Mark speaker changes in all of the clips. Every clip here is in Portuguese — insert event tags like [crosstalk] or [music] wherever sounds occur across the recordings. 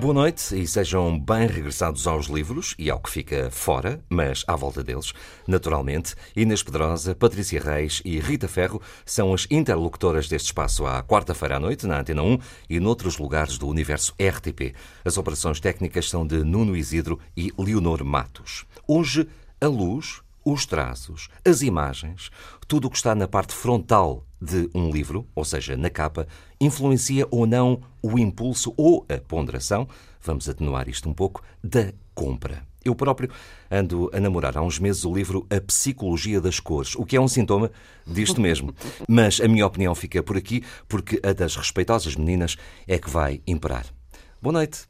Speaker 1: Boa noite e sejam bem regressados aos livros e ao que fica fora, mas à volta deles. Naturalmente, Inês Pedrosa, Patrícia Reis e Rita Ferro são as interlocutoras deste espaço à quarta-feira à noite, na Antena 1 e noutros lugares do universo RTP. As operações técnicas são de Nuno Isidro e Leonor Matos. Hoje, a luz, os traços, as imagens, tudo o que está na parte frontal de um livro, ou seja, na capa, influencia ou não o impulso ou a ponderação, vamos atenuar isto um pouco, da compra. Eu próprio ando a namorar há uns meses o livro A Psicologia das Cores, o que é um sintoma disto mesmo. [laughs] Mas a minha opinião fica por aqui, porque a das respeitosas meninas é que vai imperar. Boa noite.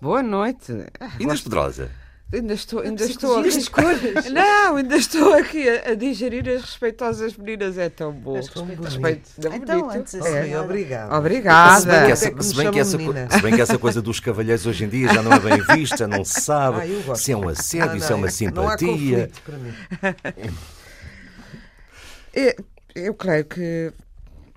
Speaker 2: Boa noite.
Speaker 1: Inês Pedrosa.
Speaker 2: Ainda estou, ainda estou aqui. [laughs] Não, ainda estou aqui a, a, digerir as respeitosas meninas. É tão bom.
Speaker 3: Respeito. Então, antes assim,
Speaker 4: é. Obrigada.
Speaker 2: Obrigada.
Speaker 1: Se bem, que essa, se, bem que essa, se bem que essa coisa dos cavalheiros hoje em dia já não é bem vista, não se sabe [laughs] ah, se é um assédio, não, se é uma simpatia.
Speaker 4: Não há para mim. [laughs]
Speaker 2: eu, eu creio que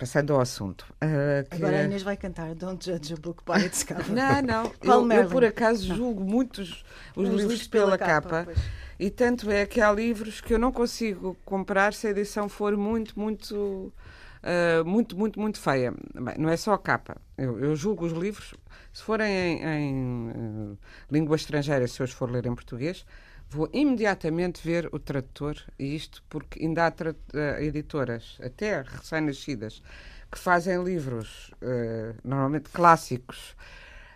Speaker 2: passando ao assunto.
Speaker 3: Uh, que... Agora a Inês vai cantar Don't Judge a Book by its [laughs] cover.
Speaker 2: Não, não. [laughs] eu, eu, por acaso julgo muitos os, os livros pela, pela capa. capa e tanto é que há livros que eu não consigo comprar se a edição for muito, muito, uh, muito, muito, muito feia. Bem, não é só a capa. Eu, eu julgo os livros, se forem em, em uh, língua estrangeira, se os for ler em português, vou imediatamente ver o tradutor, e isto porque ainda há uh, editoras, até recém-nascidas, que fazem livros, uh, normalmente clássicos.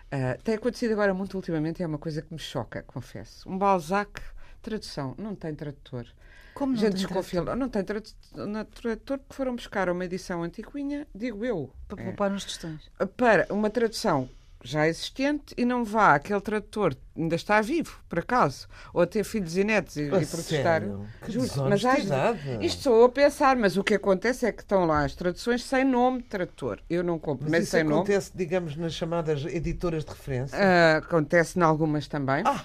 Speaker 2: Uh, tem acontecido agora muito ultimamente e é uma coisa que me choca, confesso. Um Balzac, tradução, não tem tradutor.
Speaker 3: Como não Gente, tem
Speaker 2: tradutor? Não tem tradutor porque foram buscar uma edição antiquinha, digo eu.
Speaker 3: Para poupar é, nos tostões.
Speaker 2: Para uma tradução já existente e não vá aquele tradutor ainda está vivo, por acaso, ou a ter filhos e netos e, e protestar.
Speaker 4: mas já,
Speaker 2: isto sou eu a pensar, mas o que acontece é que estão lá as traduções sem nome de tradutor. Eu não compro,
Speaker 4: mas,
Speaker 2: isso
Speaker 4: acontece,
Speaker 2: nome.
Speaker 4: digamos, nas chamadas editoras de referência?
Speaker 2: Uh, acontece em algumas também.
Speaker 4: Ah!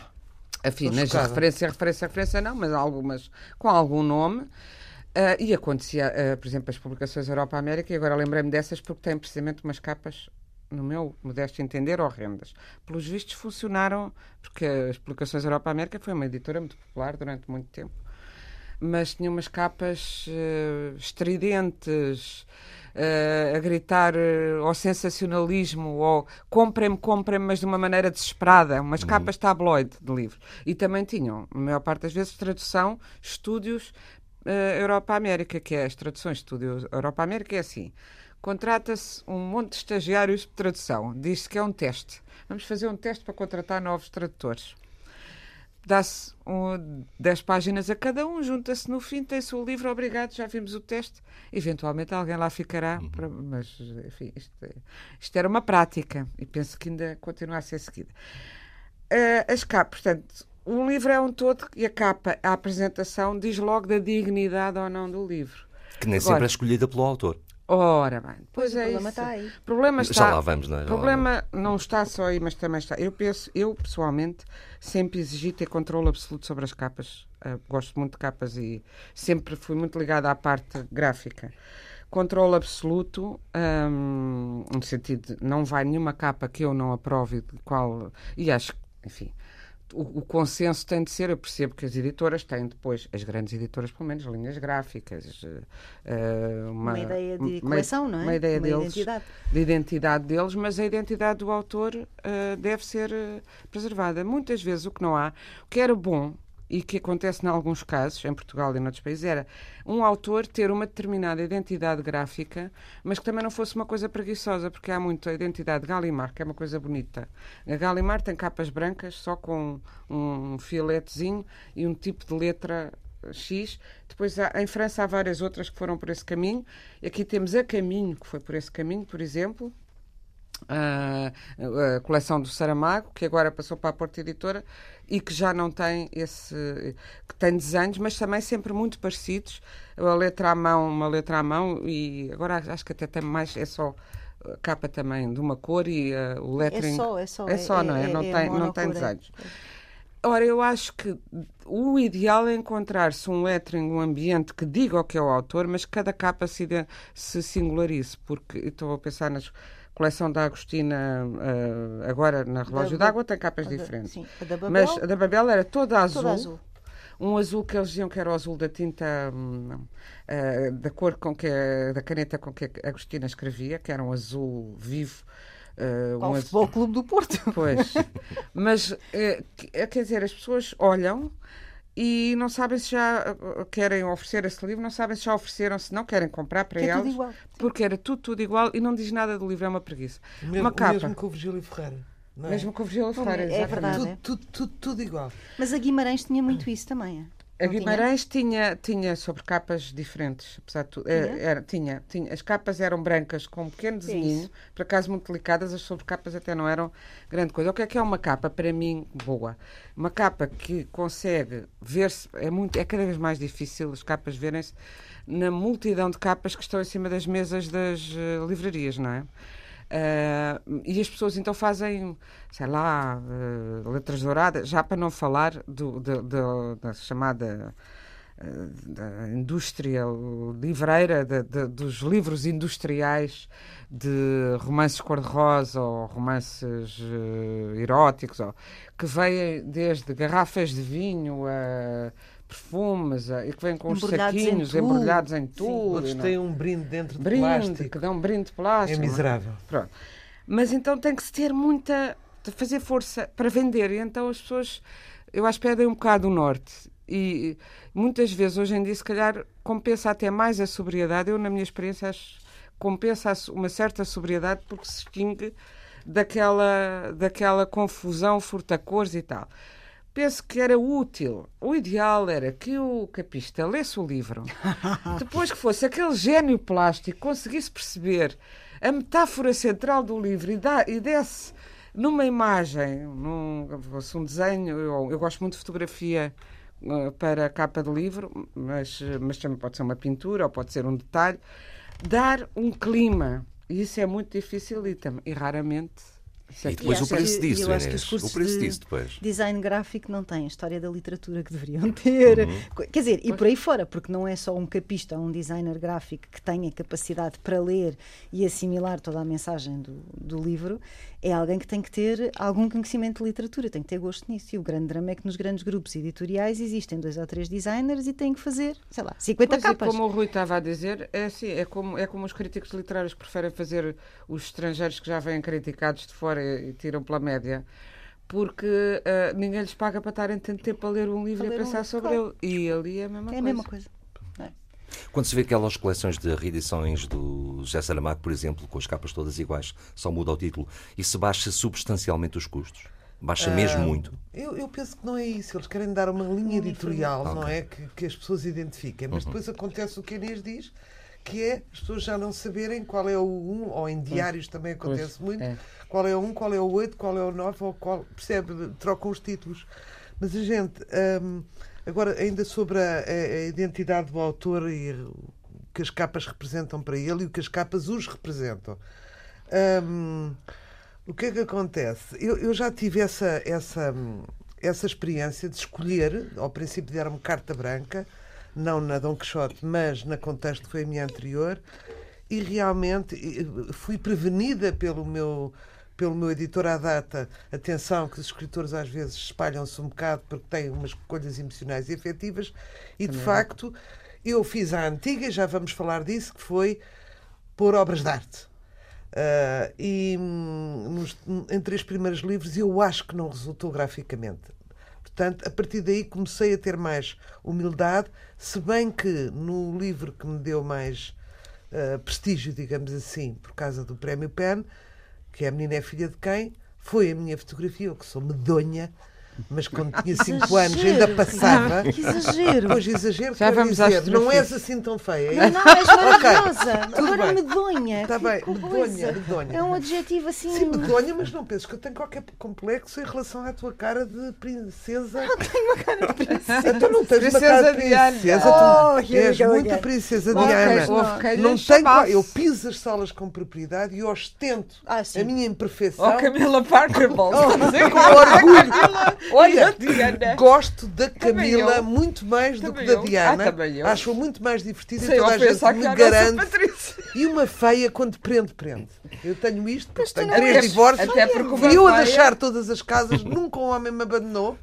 Speaker 2: Enfim, nas referência, referência, referência não, mas algumas com algum nome. Uh, e acontecia, uh, por exemplo, as publicações Europa-América, e agora lembrei-me dessas porque têm precisamente umas capas no meu modesto entender, horrendas. Pelos vistos funcionaram, porque as publicações Europa-América foi uma editora muito popular durante muito tempo, mas tinha umas capas uh, estridentes, uh, a gritar uh, ao sensacionalismo, ou comprem-me, comprem-me, mas de uma maneira desesperada, umas uhum. capas tabloide de livros. E também tinham, a maior parte das vezes, tradução, estúdios Europa-América, que é as traduções de estúdio Europa-América, é assim contrata-se um monte de estagiários de tradução. Diz-se que é um teste. Vamos fazer um teste para contratar novos tradutores. Dá-se um, 10 páginas a cada um, junta-se no fim, tem-se o livro, obrigado, já vimos o teste. Eventualmente alguém lá ficará, uhum. para, mas enfim, isto, isto, era uma prática e penso que ainda continua a ser seguida. Uh, as capas, portanto, um livro é um todo e a capa, a apresentação, diz logo da dignidade ou não do livro.
Speaker 1: Que nem Agora, sempre é escolhida pelo autor.
Speaker 2: Ora bem, pois,
Speaker 3: pois
Speaker 2: é
Speaker 3: o problema
Speaker 2: isso.
Speaker 3: está aí.
Speaker 2: O problema está,
Speaker 1: Já lá vamos, não é?
Speaker 2: O problema não está só aí, mas também está. Eu penso, eu pessoalmente sempre exigi ter controle absoluto sobre as capas. Uh, gosto muito de capas e sempre fui muito ligada à parte gráfica. Controle absoluto, um, no sentido de não vai nenhuma capa que eu não aprove de qual. E acho, enfim, o, o, consenso tem de ser, eu percebo que as editoras têm depois, as grandes editoras, pelo menos, linhas gráficas, uh,
Speaker 3: uma, uma, ideia de coleção,
Speaker 2: uma,
Speaker 3: não é?
Speaker 2: Uma ideia
Speaker 3: uma
Speaker 2: deles,
Speaker 3: identidade.
Speaker 2: de identidade deles, mas a identidade do autor uh, deve ser preservada. Muitas vezes o que não há, o que era bom, e que acontece em alguns casos, em Portugal e em outros países, era um autor ter uma determinada identidade gráfica, mas que também não fosse uma coisa preguiçosa, porque há muito a identidade Gallimard, que é uma coisa bonita. A Gallimard tem capas brancas, só com um filetezinho e um tipo de letra X. Depois, há, em França, há várias outras que foram por esse caminho. Aqui temos a Caminho, que foi por esse caminho, por exemplo. A, a, coleção do Saramago, que agora passou para a Porta Editora e que já não tem esse. que tem desenhos, mas também sempre muito parecidos. A letra à mão, uma letra à mão, e agora acho que até tem mais. é só capa também de uma cor e uh, o lettering.
Speaker 5: É só, é só.
Speaker 2: É só,
Speaker 5: é,
Speaker 2: não é?
Speaker 5: é
Speaker 2: não,
Speaker 5: é
Speaker 2: tem, não tem desenhos. Ora, eu acho que o ideal é encontrar-se um lettering, um ambiente que diga o que é o autor, mas que cada capa se, se singularize, porque estou a pensar nas coleção da Agostina uh, agora na Relógio d'Água tem capas
Speaker 5: a
Speaker 2: diferentes.
Speaker 5: sim, a da Babel,
Speaker 2: mas a da Babel era toda azul.
Speaker 5: toda azul.
Speaker 2: Um azul que eles diziam que era o azul da tinta hum, uh, da cor com que da caneta com que a Agostina escrevia, que era um azul vivo.
Speaker 5: Uh, um Futebol Clube do Porto.
Speaker 2: Pois. [laughs] Mas, uh, quer dizer, as pessoas olham e não sabem se já querem oferecer esse livro, não sabem se já ofereceram, se não querem comprar para
Speaker 5: que
Speaker 2: elas.
Speaker 5: É tudo igual.
Speaker 2: Porque era tudo, tudo igual e não diz nada do livro, é uma preguiça.
Speaker 4: Mesmo,
Speaker 2: uma capa.
Speaker 4: mesmo com o Virgílio Ferreira. Não é?
Speaker 2: Mesmo com o Virgílio Ferreira,
Speaker 5: é verdade.
Speaker 4: Tudo,
Speaker 5: é.
Speaker 4: tudo, tudo, tudo igual.
Speaker 5: Mas a Guimarães tinha muito isso também.
Speaker 2: A Guimarães tinha? tinha, sobre capas diferentes, apesar de tudo. Tinha? Era, tinha, tinha. As capas eram brancas com um pequeno desenho, por acaso muito delicadas, as sobrecapas até não eram grande coisa. O que é que é uma capa, para mim, boa? Uma capa que consegue ver-se, é, muito, é cada vez mais difícil as capas verem-se na multidão de capas que estão em cima das mesas das uh, livrarias, não é? Uh, e as pessoas então fazem, sei lá, uh, letras douradas, já para não falar do, do, do, da chamada uh, da indústria livreira, de, de, dos livros industriais de romances cor-de-rosa ou romances eróticos, ou, que vêm desde garrafas de vinho a perfumes e que vêm com os saquinhos em embrulhados em tudo.
Speaker 4: Outros têm um brinde dentro de
Speaker 2: brinde,
Speaker 4: plástico.
Speaker 2: que dão um brinde de plástico.
Speaker 4: É miserável.
Speaker 2: Pronto. Mas então tem que se ter muita. de fazer força para vender. E então as pessoas, eu acho que pedem um bocado o norte. E muitas vezes, hoje em dia, se calhar compensa até mais a sobriedade. Eu, na minha experiência, acho compensa uma certa sobriedade porque se extingue daquela, daquela confusão, furtacores e tal penso que era útil. O ideal era que o capista lesse o livro, [laughs] depois que fosse aquele gênio plástico, conseguisse perceber a metáfora central do livro e, dá, e desse numa imagem, num, fosse um desenho. Eu, eu gosto muito de fotografia uh, para a capa do livro, mas, mas também pode ser uma pintura ou pode ser um detalhe. Dar um clima. E isso é muito difícil e, e raramente
Speaker 1: e depois o preço
Speaker 5: que,
Speaker 1: disso,
Speaker 5: eu acho
Speaker 1: Inês.
Speaker 5: que os
Speaker 1: o preço
Speaker 5: de
Speaker 1: disso depois.
Speaker 5: Design gráfico não têm a história da literatura que deveriam ter. Uhum. Quer dizer, e por aí fora, porque não é só um capista ou um designer gráfico que tenha capacidade para ler e assimilar toda a mensagem do, do livro, é alguém que tem que ter algum conhecimento de literatura, tem que ter gosto nisso. E o grande drama é que nos grandes grupos editoriais existem dois ou três designers e têm que fazer, sei lá, 50
Speaker 2: pois
Speaker 5: capas.
Speaker 2: É, como o Rui estava a dizer, é assim, é como, é como os críticos literários preferem fazer os estrangeiros que já vêm criticados de fora e, e tiram pela média porque uh, ninguém lhes paga para estarem tanto tempo a ler um livro
Speaker 5: a
Speaker 2: e a pensar
Speaker 5: um,
Speaker 2: sobre
Speaker 5: claro.
Speaker 2: ele. E ali é a mesma
Speaker 5: é
Speaker 2: coisa.
Speaker 5: a mesma coisa.
Speaker 1: Quando se vê aquelas coleções de reedições do José Saramago, por exemplo, com as capas todas iguais, só muda o título, e se baixa substancialmente os custos? Baixa mesmo muito?
Speaker 4: Eu, eu, penso que não é isso. Eles querem dar uma linha editorial, okay. não é? Que, que, as pessoas identifiquem. Mas uhum. depois acontece o que a Inês diz, que é as pessoas já não saberem qual é o 1, ou em diários também acontece pois, muito, é. qual é o 1, qual é o 8, qual é o 9, ou qual. Percebe? Trocam os títulos. Mas a gente. Hum, Agora, ainda sobre a, a, identidade do autor e o que as capas representam para ele e o que as capas os representam. O que é que acontece? Eu, eu, já tive essa, essa, essa experiência de escolher, ao princípio deram-me carta branca, não na Dom Quixote, mas na contexto que foi a minha anterior, e realmente fui prevenida pelo meu pelo meu editor à data, atenção que os escritores às vezes espalham-se um bocado porque têm umas escolhas emocionais e afetivas, e de facto eu fiz a antiga, já vamos falar disso, que foi pôr obras de arte. Uh, e nos, em três primeiros livros eu acho que não resultou graficamente. Portanto, a partir daí comecei a ter mais humildade, se bem que no livro que me deu mais uh, prestígio, digamos assim, por causa do Prémio PEN, que A Menina é Filha de Quem, foi a minha fotografia, eu que sou medonha, mas quando tinha 5 anos ainda passava.
Speaker 5: Que exagero!
Speaker 4: Pois exagero,
Speaker 2: Já vamos
Speaker 4: dizer, não és assim tão feia.
Speaker 5: Não, és maravilhosa.
Speaker 4: tudo
Speaker 5: Agora
Speaker 4: bem.
Speaker 5: medonha.
Speaker 4: Está bem,
Speaker 5: coisa.
Speaker 4: medonha, medonha.
Speaker 5: É um adjetivo assim.
Speaker 4: Sim, medonha, mas não penses que eu tenho qualquer complexo em relação à tua cara de princesa. Não tenho uma cara de princesa. Tu não tens uma
Speaker 2: Princesa
Speaker 4: cara de
Speaker 2: Diana.
Speaker 4: princesa.
Speaker 5: Oh,
Speaker 4: tu és muito princesa Diana.
Speaker 2: lhe
Speaker 4: Não tenho,
Speaker 2: chamasse.
Speaker 4: eu piso as salas com propriedade e ostento
Speaker 5: Ah,
Speaker 4: a minha imperfeição.
Speaker 2: Oh, Camila Parker Bowles.
Speaker 4: Com orgulho.
Speaker 2: Olha, Diana.
Speaker 4: gosto da Camila
Speaker 2: eu.
Speaker 4: muito mais do
Speaker 2: Também
Speaker 4: que da
Speaker 2: eu.
Speaker 4: Diana.
Speaker 2: Ah.
Speaker 4: Acho-a muito mais divertida
Speaker 2: Sem
Speaker 4: e toda a gente me
Speaker 2: nossa
Speaker 4: garante. E uma feia, quando prende, prende. Eu tenho isto, porque tenho três divórcios.
Speaker 2: até porque uma
Speaker 4: E eu a deixar todas as casas, nunca um homem me abandonou.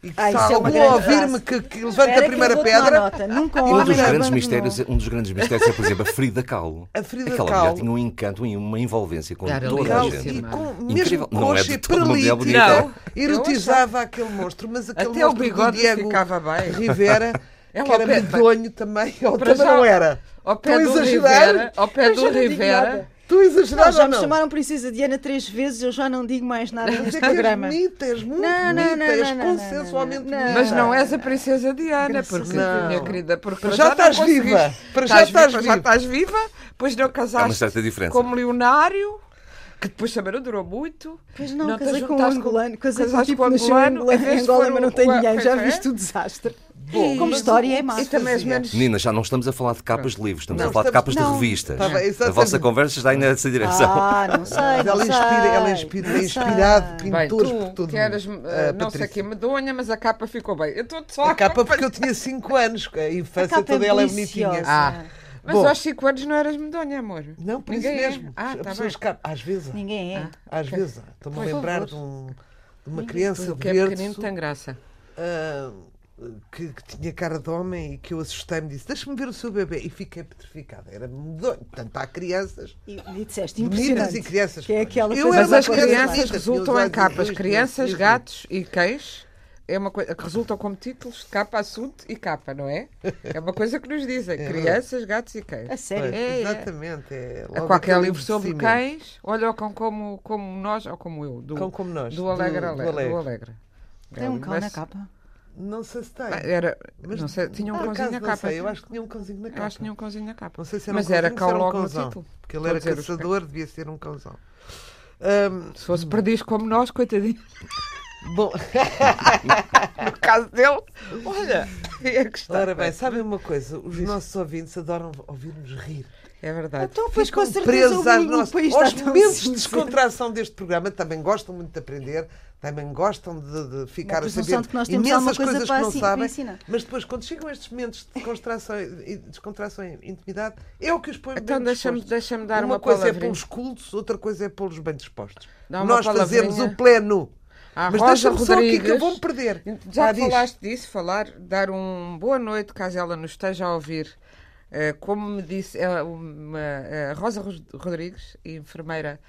Speaker 4: E que se
Speaker 5: é uma
Speaker 4: algum ouvir-me que, que levanta
Speaker 5: Espera
Speaker 4: a primeira pedra,
Speaker 5: nota. Nunca um
Speaker 1: Um dos, grandes mistérios, um dos grandes mistérios é, por exemplo, a Frida Kahlo.
Speaker 4: A Frida
Speaker 1: Aquela
Speaker 4: Kahlo.
Speaker 1: mulher tinha um encanto e uma envolvência com
Speaker 2: Era
Speaker 1: toda
Speaker 4: Legal,
Speaker 1: a gente.
Speaker 4: e com
Speaker 1: Incrível. Não é de
Speaker 4: e
Speaker 1: todo
Speaker 4: perlite,
Speaker 1: bonita.
Speaker 2: Não.
Speaker 4: erotizava aquele monstro, mas aquele
Speaker 2: Até o
Speaker 4: monstro
Speaker 2: bigode
Speaker 4: do Diego
Speaker 2: ficava bem.
Speaker 4: Rivera,
Speaker 2: Ela [laughs]
Speaker 4: que era
Speaker 2: pé-
Speaker 4: medonho também, ou também
Speaker 2: já-
Speaker 4: não era.
Speaker 2: Ao pé
Speaker 4: Estou
Speaker 2: do
Speaker 4: exagerar?
Speaker 2: Rivera, ao pé do Rivera,
Speaker 4: exagerar
Speaker 5: Não, já me
Speaker 4: não?
Speaker 5: chamaram Princesa Diana três vezes, eu já não digo mais nada
Speaker 4: Mas
Speaker 5: neste
Speaker 4: é que és
Speaker 5: programa.
Speaker 4: bonita, és muito
Speaker 5: Não, não,
Speaker 4: bonita,
Speaker 5: não,
Speaker 4: és
Speaker 5: não, não,
Speaker 4: consensualmente
Speaker 5: não, não,
Speaker 4: bonita.
Speaker 2: mas não és a princesa Diana,
Speaker 5: Graças
Speaker 2: porque, minha querida, porque
Speaker 4: Para já
Speaker 2: não
Speaker 4: estás viva. Para já estás
Speaker 2: viva. Já estás viva, pois não casaste como Leonário, que depois também não durou muito.
Speaker 5: Pois não,
Speaker 2: te
Speaker 5: casei com um angolano, casei com um
Speaker 2: casaste
Speaker 5: tipo nasceu em
Speaker 2: angolano,
Speaker 5: Angola,
Speaker 2: em vez
Speaker 5: em
Speaker 2: de
Speaker 5: Angola
Speaker 2: for
Speaker 5: mas não tem dinheiro, já
Speaker 2: é.
Speaker 5: viste o desastre.
Speaker 4: Bom,
Speaker 5: Como história é
Speaker 2: E menos.
Speaker 1: Meninas, já não estamos a falar de capas de livros, estamos
Speaker 4: Não,
Speaker 1: a falar de
Speaker 4: estamos-
Speaker 1: capas de
Speaker 5: não.
Speaker 1: revistas.
Speaker 4: Tá bem,
Speaker 1: a vossa conversa está aí nessa direção.
Speaker 5: Ah, não sei,
Speaker 4: Mas
Speaker 5: não
Speaker 4: ela
Speaker 5: sei.
Speaker 4: inspira, ela inspira, é
Speaker 5: não
Speaker 4: inspirado
Speaker 5: sei.
Speaker 2: Bem,
Speaker 4: pintores por
Speaker 2: tu
Speaker 4: todo
Speaker 2: que eras,
Speaker 4: mundo.
Speaker 2: eh,
Speaker 4: Ah,
Speaker 2: não sei que medonha, mas a capa ficou bem. Eu estou só
Speaker 4: A capa porque eu tinha 5 anos, a
Speaker 5: A
Speaker 4: infância
Speaker 5: capa
Speaker 4: toda ela é bonitinha.
Speaker 2: Ah. Mas
Speaker 4: Bom.
Speaker 2: aos 5 anos não eras medonha, amor.
Speaker 4: Não, por
Speaker 2: Ninguém
Speaker 4: isso
Speaker 2: é.
Speaker 4: mesmo.
Speaker 2: Ah, tá
Speaker 4: pessoas
Speaker 2: bem.
Speaker 4: cá- às vezes.
Speaker 5: Ninguém é.
Speaker 2: Ah.
Speaker 4: às vezes, estou-me a lembrar de, um- de uma criança
Speaker 2: Tudo
Speaker 4: de
Speaker 2: que é pequenino tem graça.
Speaker 4: ah, que, que tinha cara de homem e que eu assustei-me e disse: Deixa-me ver o seu bebê. E fiquei petrificada. Era medonho. Portanto, há crianças,
Speaker 5: E, e disseste,
Speaker 4: meninas e crianças.
Speaker 5: Que é aquela
Speaker 4: Eu
Speaker 2: Mas as
Speaker 4: criança
Speaker 2: crianças resultam em capas. Crianças, gatos e cães é uma coisa que resultam como títulos de capa, assunto e capa, não é? É uma coisa que nos dizem. [laughs] Crianças, gatos e cães.
Speaker 5: A sério.
Speaker 2: É, é.
Speaker 4: exatamente. É,
Speaker 2: A qualquer livro sobre cães, olha o cão como, como nós, ou como eu, do,
Speaker 4: Cão como nós,
Speaker 2: do
Speaker 4: do-
Speaker 2: Alegre
Speaker 4: do
Speaker 2: Alegre.
Speaker 4: Alegre.
Speaker 2: Do Alegre.
Speaker 5: Tem um cão
Speaker 2: Mas-
Speaker 5: na capa.
Speaker 4: Não sei se tem.
Speaker 2: Ah, Era,
Speaker 4: Mas,
Speaker 2: não sei, tinha um cãozinho na capa.
Speaker 4: sei, eu acho que tinha um cãozinho na capa.
Speaker 2: Eu acho que tinha um cãozinho na capa.
Speaker 4: Não sei se era
Speaker 2: Mas
Speaker 4: um
Speaker 2: era cão
Speaker 4: era um
Speaker 2: logo no
Speaker 4: cãozão,
Speaker 2: título.
Speaker 4: Porque ele era caçador, devia ser um cãozão. Ahm,
Speaker 2: Se fosse perdiz como nós, coitadinho. [laughs]
Speaker 4: bom, [laughs]
Speaker 2: No caso dele, olha, é está.
Speaker 4: ora bem, sabem uma coisa? Os nossos ouvintes adoram ouvir-nos rir.
Speaker 2: É verdade.
Speaker 5: Então, pois com certeza
Speaker 4: presos às nossas... aos momentos de descontração deste programa. Também gostam muito de aprender, também gostam de, de ficar a saber
Speaker 5: de que nós temos
Speaker 4: imensas
Speaker 5: coisa
Speaker 4: coisas que não
Speaker 5: assim-
Speaker 4: sabem. Mas depois, quando chegam estes momentos de descontração e descontração e intimidade, é o que os põe
Speaker 2: Então
Speaker 4: bem
Speaker 2: deixa-me
Speaker 4: dispostos.
Speaker 2: deixa dar
Speaker 4: uma
Speaker 2: uma,
Speaker 4: coisa é
Speaker 2: palavrinha.
Speaker 4: pô-los cultos, outra coisa é pô-los bem dispostos. Nós fazemos o pleno.
Speaker 2: À
Speaker 4: Mas
Speaker 2: Rosa
Speaker 4: deixa-me só aqui que eu vou-me perder.
Speaker 2: Já
Speaker 4: Vá,
Speaker 2: que
Speaker 4: diz.
Speaker 2: falaste disso, falar, dar um boa noite, caso ela nos esteja a ouvir. Eh, como me disse, é uma, a Rosa Ros- Rodrigues, enfermeira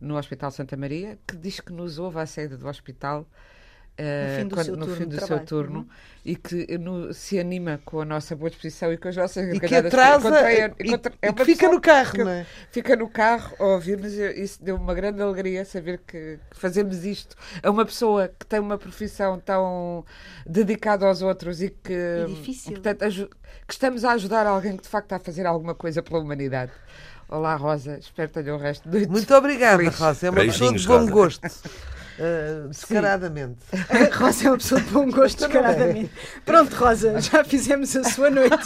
Speaker 2: no Hospital Santa Maria, que diz que nos ouve à saída do hospital. eh,
Speaker 5: No fim do
Speaker 2: quando-
Speaker 5: seu
Speaker 2: no
Speaker 5: turno
Speaker 2: fim do seu turno
Speaker 5: Uhum.
Speaker 2: e que no- se anima com a nossa boa disposição e com as nossas
Speaker 4: E que atrasa
Speaker 2: Encontrei-
Speaker 4: e,
Speaker 2: encontrei- é
Speaker 4: e que fica no carro,
Speaker 2: que-
Speaker 4: não é?
Speaker 2: fica no carro a ouvir-nos e isso deu uma grande alegria saber que, que fazemos isto a uma pessoa que tem uma profissão tão dedicada aos outros e que
Speaker 5: E difícil.
Speaker 2: portanto, que estamos a ajudar alguém que de facto está a fazer alguma coisa pela humanidade. Olá Rosa, espero que tenha o resto do
Speaker 4: Muito obrigada,
Speaker 2: Feliz.
Speaker 4: Rosa. É uma pessoa de bom
Speaker 1: Rosa.
Speaker 4: gosto. [laughs] Ah, descaradamente.
Speaker 5: A [laughs] Rosa é uma pessoa de bom gosto, descaradamente. Pronto, Rosa, [laughs] já fizemos a sua noite.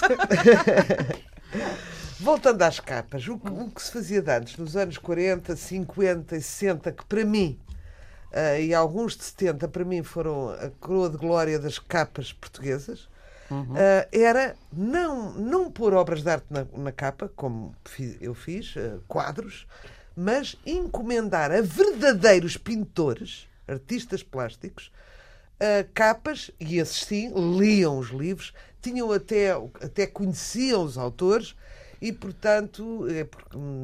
Speaker 4: Voltando às capas, o que, o que se fazia de antes, nos anos 40, 50 e 60, que para mim, ah, e alguns de 70, para mim foram a coroa de glória das capas portuguesas, ah, era não, não pôr obras de arte na, na capa, como eu fiz, ah, quadros, mas encomendar a verdadeiros pintores, artistas plásticos, uh, capas, e esses sim, liam os livros, tinham até, até conheciam os autores e, portanto, é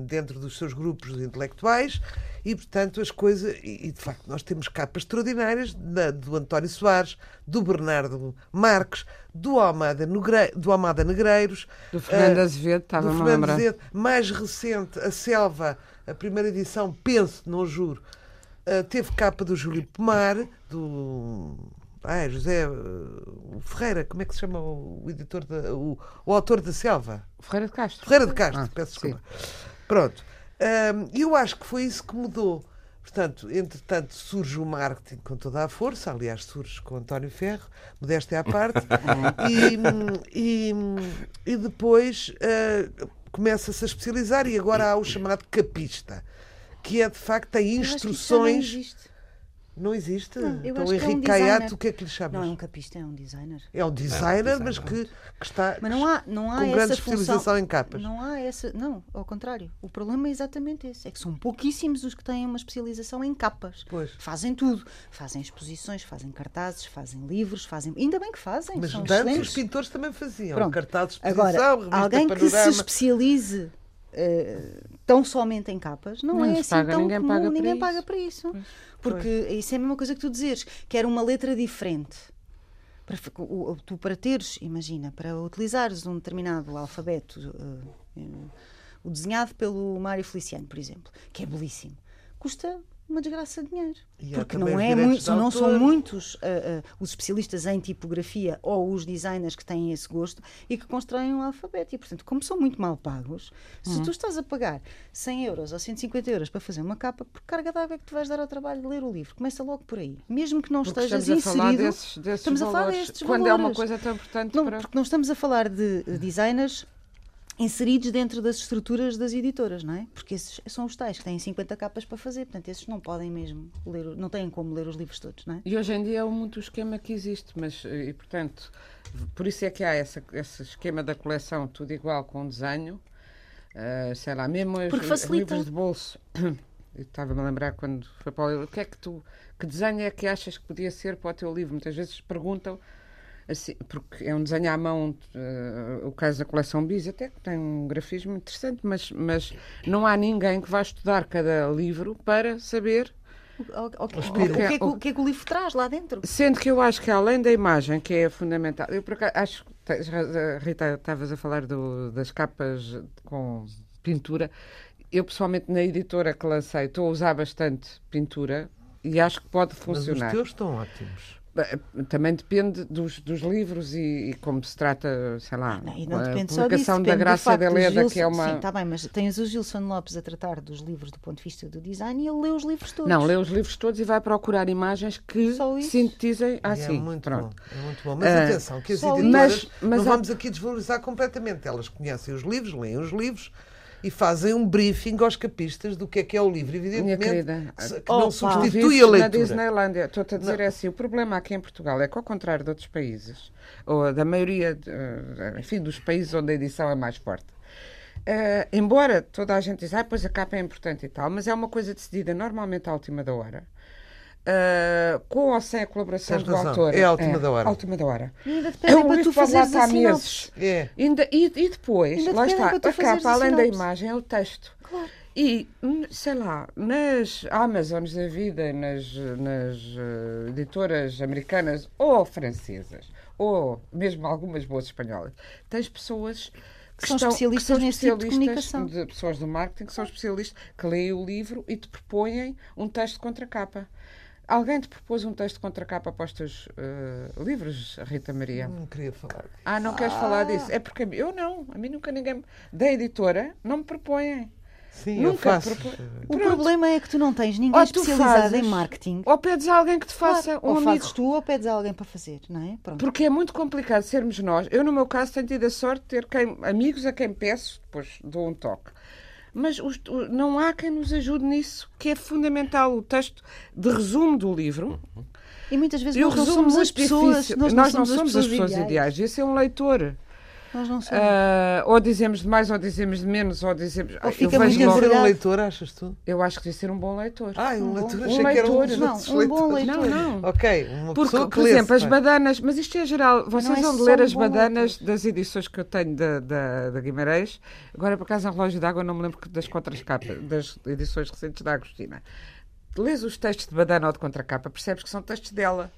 Speaker 4: dentro dos seus grupos intelectuais, e, portanto, as coisas. E, de facto, nós temos capas extraordinárias da, do António Soares, do Bernardo Marques, do Almada, Negre, do Almada Negreiros.
Speaker 2: Do Fernando uh, Azevedo, estava
Speaker 4: do Fernando Azevedo. Mais recente, A Selva, a primeira edição, penso, não juro, uh, teve capa do Júlio Pomar, do ah, José uh, Ferreira, como é que se chama o, editor, da, o, o, autor da Selva?
Speaker 2: Ferreira de Castro.
Speaker 4: Ferreira de Castro, ah, peço desculpa. Sim. Pronto. E um, eu acho que foi isso que mudou. Portanto, entretanto, surge o marketing com toda a força, aliás, surge com António Ferro, modéstia à parte, [laughs] e, e, e, depois uh, começa-se a especializar e agora há o chamado capista, que é de facto tem instruções. Não existe? Não, então o Henrique é um Caiato, o que é que lhe chamas?
Speaker 5: Não é um capista, é um designer.
Speaker 4: É um designer, é um mas que, que, está
Speaker 5: mas não há, não há
Speaker 4: com grande
Speaker 5: especialização
Speaker 4: função, em capas.
Speaker 5: Não há essa. Não, ao contrário. O problema é exatamente esse. É que são pouquíssimos os que têm uma especialização em capas.
Speaker 4: Pois.
Speaker 5: Fazem tudo. Fazem exposições, fazem cartazes, fazem livros, fazem. Ainda bem que fazem.
Speaker 4: Mas
Speaker 5: são
Speaker 4: antes
Speaker 5: excelentes.
Speaker 4: os pintores também faziam.
Speaker 5: Pronto.
Speaker 4: Cartazes, exposição,
Speaker 5: Agora, alguém
Speaker 4: panorama.
Speaker 5: que se especialize. Uh, tão somente em capas, não,
Speaker 2: não
Speaker 5: é assim
Speaker 2: paga,
Speaker 5: tão
Speaker 2: ninguém
Speaker 5: comum,
Speaker 2: paga
Speaker 5: ninguém paga para isso.
Speaker 2: Pois.
Speaker 5: Porque pois. isso é a mesma coisa que tu dizes, que era uma letra diferente. Para, tu para teres, imagina, para utilizares um determinado alfabeto, uh, uh, o desenhado pelo Mário Feliciano, por exemplo, que é belíssimo, custa uma desgraça de dinheiro.
Speaker 4: E
Speaker 5: porque não, é muito, não são muitos uh, uh, os especialistas em tipografia ou os designers que têm esse gosto e que constroem um alfabeto. E, portanto, como são muito mal pagos, uhum. se tu estás a pagar 100 euros ou 150 euros para fazer uma capa, por carga d'água é que tu vais dar ao trabalho de ler o livro? Começa logo por aí. Mesmo que não
Speaker 2: porque
Speaker 5: estejas
Speaker 2: estamos
Speaker 5: inserido.
Speaker 2: A falar desses, desses
Speaker 5: estamos
Speaker 2: valores.
Speaker 5: a falar destes
Speaker 2: Quando
Speaker 5: valores.
Speaker 2: é uma coisa tão importante
Speaker 5: não,
Speaker 2: para...
Speaker 5: Porque não estamos a falar de designers inseridos dentro das estruturas das editoras, não é? Porque esses são os tais que têm 50 capas para fazer, portanto, esses não podem mesmo ler, não têm como ler os livros todos, não é?
Speaker 2: E hoje em dia é muito o esquema que existe, mas, e portanto, por isso é que há essa, esse esquema da coleção tudo igual com desenho, uh, sei lá, mesmo os, os livros de bolso. [coughs] Estava-me a lembrar quando foi para o livro, o que é que tu, que desenho é que achas que podia ser para o teu livro? Muitas vezes perguntam Assim, porque é um desenho à mão, uh, o caso da coleção Bis, até que tem um grafismo interessante, mas, mas não há ninguém que vá estudar cada livro para saber
Speaker 5: o, o, o, o, que é que, o, que é que o livro traz lá dentro.
Speaker 2: Sendo que eu acho que além da imagem, que é fundamental, eu por acaso acho Rita, estavas a falar do, das capas com pintura. Eu pessoalmente na editora que lancei estou a usar bastante pintura e acho que pode funcionar.
Speaker 4: Mas os teus estão ótimos.
Speaker 2: Também depende dos, dos livros e, e, como se trata, sei lá,
Speaker 5: não, e não
Speaker 2: a publicação
Speaker 5: só
Speaker 2: da
Speaker 5: disso,
Speaker 2: Graça de Leda, que é uma...
Speaker 5: Sim, está bem, mas tens o Gilson Lopes a tratar dos livros do ponto de vista do design e ele lê os livros todos.
Speaker 2: Não, lê os livros todos e vai procurar imagens que sintetizem... Ah,
Speaker 4: é
Speaker 2: sim,
Speaker 4: muito
Speaker 2: pronto.
Speaker 4: Bom, é muito bom. Mas uh, atenção, que as editoras
Speaker 2: mas, mas
Speaker 4: não vamos aqui desvalorizar completamente. Elas conhecem os livros, leem os livros e fazem um briefing aos capistas do que é que é o livro, evidentemente,
Speaker 2: querida,
Speaker 4: que não substitui a leitura.
Speaker 2: Na Disneylandia, estou-te a dizer é assim, o problema aqui em Portugal é que, ao contrário de outros países, ou da maioria, enfim, dos países onde a edição é mais forte, uh, embora toda a gente diz, ah, pois a capa é importante e tal, mas é uma coisa decidida normalmente à última da hora. Uh, com ou sem a colaboração
Speaker 4: Tens
Speaker 2: do
Speaker 4: razão.
Speaker 2: autor.
Speaker 4: É a última da hora.
Speaker 2: À última da hora.
Speaker 5: E ainda depende
Speaker 2: o
Speaker 5: para
Speaker 2: livro
Speaker 5: tu fazeres a
Speaker 2: meses.
Speaker 4: É.
Speaker 2: Ainda, e, e depois,
Speaker 5: Ainda
Speaker 2: lá está, a capa,
Speaker 5: a
Speaker 2: além da imagem, é o texto.
Speaker 5: Claro.
Speaker 2: E, sei lá, nas Amazons da vida, nas, nas uh, editoras americanas ou francesas, ou mesmo algumas boas espanholas, tens pessoas que
Speaker 5: São
Speaker 2: estão,
Speaker 5: especialistas
Speaker 2: que são
Speaker 5: nesse tipo de
Speaker 2: especialistas
Speaker 5: comunicação.
Speaker 2: de pessoas do marketing que são especialistas que leem o livro e te propõem um texto contra capa. Alguém te propôs um texto contra capa para os teus uh, livros, Rita Maria?
Speaker 4: Não queria falar disso.
Speaker 2: Ah, não queres falar disso? É porque eu não, a mim nunca ninguém da editora não me propõem.
Speaker 4: Sim, eu
Speaker 2: Nunca
Speaker 4: faço.
Speaker 2: propo-
Speaker 5: O
Speaker 2: Pronto.
Speaker 5: problema é que tu não tens ninguém
Speaker 2: Ou
Speaker 5: especializado
Speaker 2: fazes,
Speaker 5: em marketing.
Speaker 2: Ou pedes a alguém que te faça
Speaker 5: Claro,
Speaker 2: um
Speaker 5: ou
Speaker 2: amigo.
Speaker 5: fazes tu ou pedes a alguém para fazer, não é? Pronto.
Speaker 2: Porque é muito complicado sermos nós. Eu, no meu caso, tenho tido a sorte de ter quem- amigos a quem peço, depois dou um toque. Mas os- não há quem nos ajude nisso, que é fundamental o texto de resumo do livro.
Speaker 5: E muitas vezes
Speaker 2: E o
Speaker 5: nós não
Speaker 2: resumo
Speaker 5: somos as pessoas, nós,
Speaker 2: Nós
Speaker 5: não somos, as pessoas ideais.
Speaker 2: ideais. Esse é um leitor.
Speaker 5: Nós não somos.
Speaker 2: Uh, ou dizemos de mais, ou dizemos de menos, ou dizemos.
Speaker 5: Ou
Speaker 2: eu,
Speaker 5: fica
Speaker 2: vejo
Speaker 5: muito
Speaker 2: logo-
Speaker 4: ser um leitor, achas tu?
Speaker 2: eu acho que devia ser um bom leitor.
Speaker 4: Ah, um, leitor,
Speaker 2: bom-
Speaker 4: achei
Speaker 2: um
Speaker 4: que era um
Speaker 2: leitor,
Speaker 4: dos
Speaker 5: não, um bom leitor.
Speaker 2: não, não.
Speaker 4: Ok, uma
Speaker 2: Porque,
Speaker 4: pessoa que
Speaker 2: por exemplo, as
Speaker 4: é?
Speaker 2: badanas, mas isto é geral, vocês
Speaker 5: é
Speaker 2: vão
Speaker 5: só
Speaker 2: ler
Speaker 5: um
Speaker 2: as badanas das edições que eu tenho da, da, da Guimarães. Agora, por acaso, em relógio d'água, não me lembro das contracapas, das edições recentes da Agostina. Lês os textos de badana ou de contracapa, percebes que são textos dela.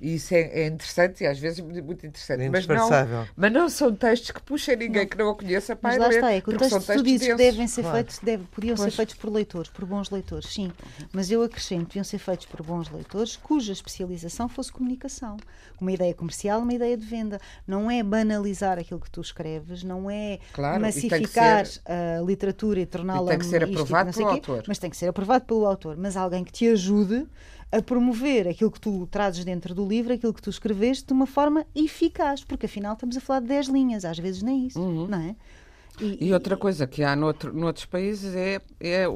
Speaker 2: E isso é, é interessante e às vezes muito interessante.
Speaker 4: É
Speaker 2: mas, não,
Speaker 4: indispensável.
Speaker 2: mas não são textos que puxem ninguém que não a conheça para
Speaker 5: Mas lá
Speaker 2: ler,
Speaker 5: está, é que o texto que tu
Speaker 2: textos
Speaker 5: dizes que
Speaker 2: densos.
Speaker 5: devem ser
Speaker 4: Claro.
Speaker 5: feitos, deve- podiam
Speaker 2: Pois.
Speaker 5: ser feitos por leitores, por bons leitores, sim. Mas eu acrescento, deviam ser feitos por bons leitores cuja especialização fosse comunicação. Uma ideia comercial, uma ideia de venda. Não é banalizar aquilo que tu escreves, não é
Speaker 2: Claro,
Speaker 5: massificar
Speaker 2: ser-
Speaker 5: a literatura e torná-la
Speaker 2: tem que ser aprovado
Speaker 5: não
Speaker 2: pelo
Speaker 5: quê,
Speaker 2: autor.
Speaker 5: Mas tem que ser aprovado pelo autor. Mas alguém que te ajude a promover aquilo que tu trazes dentro do livro, aquilo que tu escreveste, de uma forma eficaz, porque afinal estamos a falar de 10 linhas, às vezes nem isso, não é?
Speaker 2: E outra coisa que há noutro, noutros países é, é o,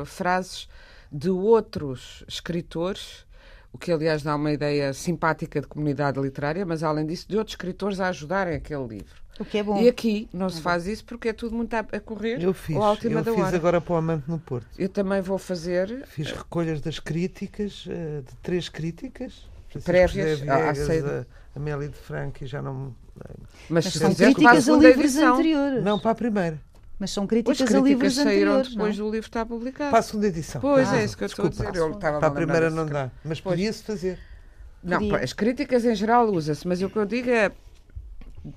Speaker 2: uh, frases de outros escritores, o que aliás dá uma ideia simpática de comunidade literária, mas além disso, de outros escritores a ajudarem aquele livro.
Speaker 5: O que é bom.
Speaker 2: E aqui não se faz isso porque é tudo muito a, a correr
Speaker 4: Eu fiz,
Speaker 2: ou à última
Speaker 4: eu
Speaker 2: da
Speaker 4: fiz
Speaker 2: hora.
Speaker 4: agora para o Amante no Porto.
Speaker 2: Eu também vou fazer.
Speaker 4: Fiz recolhas das críticas, eh, de três críticas.
Speaker 2: Prévias
Speaker 4: José
Speaker 2: à-
Speaker 4: Viegas,
Speaker 2: saída.
Speaker 4: a Amélia de Franco e já não. me-
Speaker 2: Mas,
Speaker 5: Mas
Speaker 2: se
Speaker 5: são
Speaker 2: a
Speaker 5: críticas a livros
Speaker 2: edição,
Speaker 5: anteriores.
Speaker 4: Não, para a primeira.
Speaker 5: Mas são
Speaker 2: As
Speaker 5: críticas, a
Speaker 2: críticas
Speaker 5: livros
Speaker 2: saíram
Speaker 5: anteriores.
Speaker 2: depois
Speaker 5: não?
Speaker 2: do livro estar publicado.
Speaker 4: Para a segunda edição.
Speaker 2: Pois
Speaker 4: Ah,
Speaker 2: é isso que eu estou a
Speaker 4: desculpa.
Speaker 2: dizer. Eu estava
Speaker 4: Para a
Speaker 2: a
Speaker 4: primeira não dá. Mas
Speaker 2: Pois.
Speaker 4: podia-se fazer.
Speaker 2: Não,
Speaker 5: Podia.
Speaker 2: as críticas em geral usa-se, mas o que eu digo é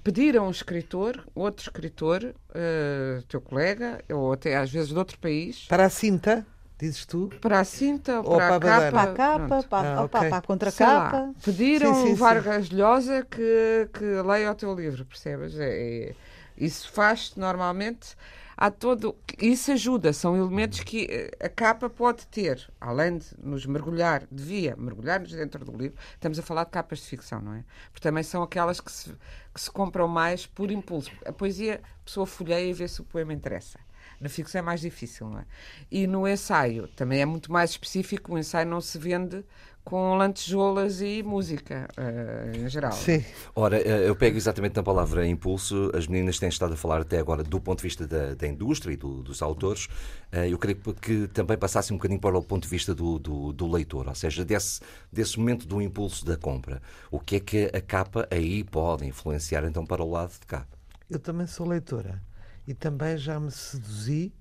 Speaker 2: pedir a um escritor, outro escritor, eh, teu colega, ou até às vezes de outro país,
Speaker 4: Para a cinta, dizes tu.
Speaker 2: para a cinta ou,
Speaker 4: Ou
Speaker 2: para,
Speaker 4: para a
Speaker 2: a
Speaker 4: badana.
Speaker 5: Para
Speaker 2: capa.
Speaker 5: a capa, para,
Speaker 4: Ah,
Speaker 5: opa,
Speaker 4: ok.
Speaker 5: para a contracapa.
Speaker 2: lá, pedir a um
Speaker 4: sim, sim.
Speaker 2: Vargas Llosa que, que leia o teu livro, percebes? É, é- isso faz normalmente. Há todo. Isso ajuda, são elementos que eh, a capa pode ter, além de nos mergulhar, devia mergulhar-nos dentro do livro. Estamos a falar de capas de ficção, não é? Porque também são aquelas que se, que se compram mais por impulso. A poesia, a pessoa folheia e vê se o poema interessa. Na ficção é mais difícil, não é? E no ensaio também é muito mais específico. O ensaio não se vende com lantejoulas e música, eh, em geral.
Speaker 4: Sim.
Speaker 1: Ora, eh, eu pego exatamente na palavra impulso. As meninas têm estado a falar até agora do ponto de vista da, da indústria e do- dos autores. Eh, Eu queria que também passasse um bocadinho para o ponto de vista do, do- do leitor, ou seja, desse, desse momento do impulso da compra. O que é que a capa aí pode influenciar então para o lado de cá?
Speaker 4: Eu também sou leitora. E também já me seduzi,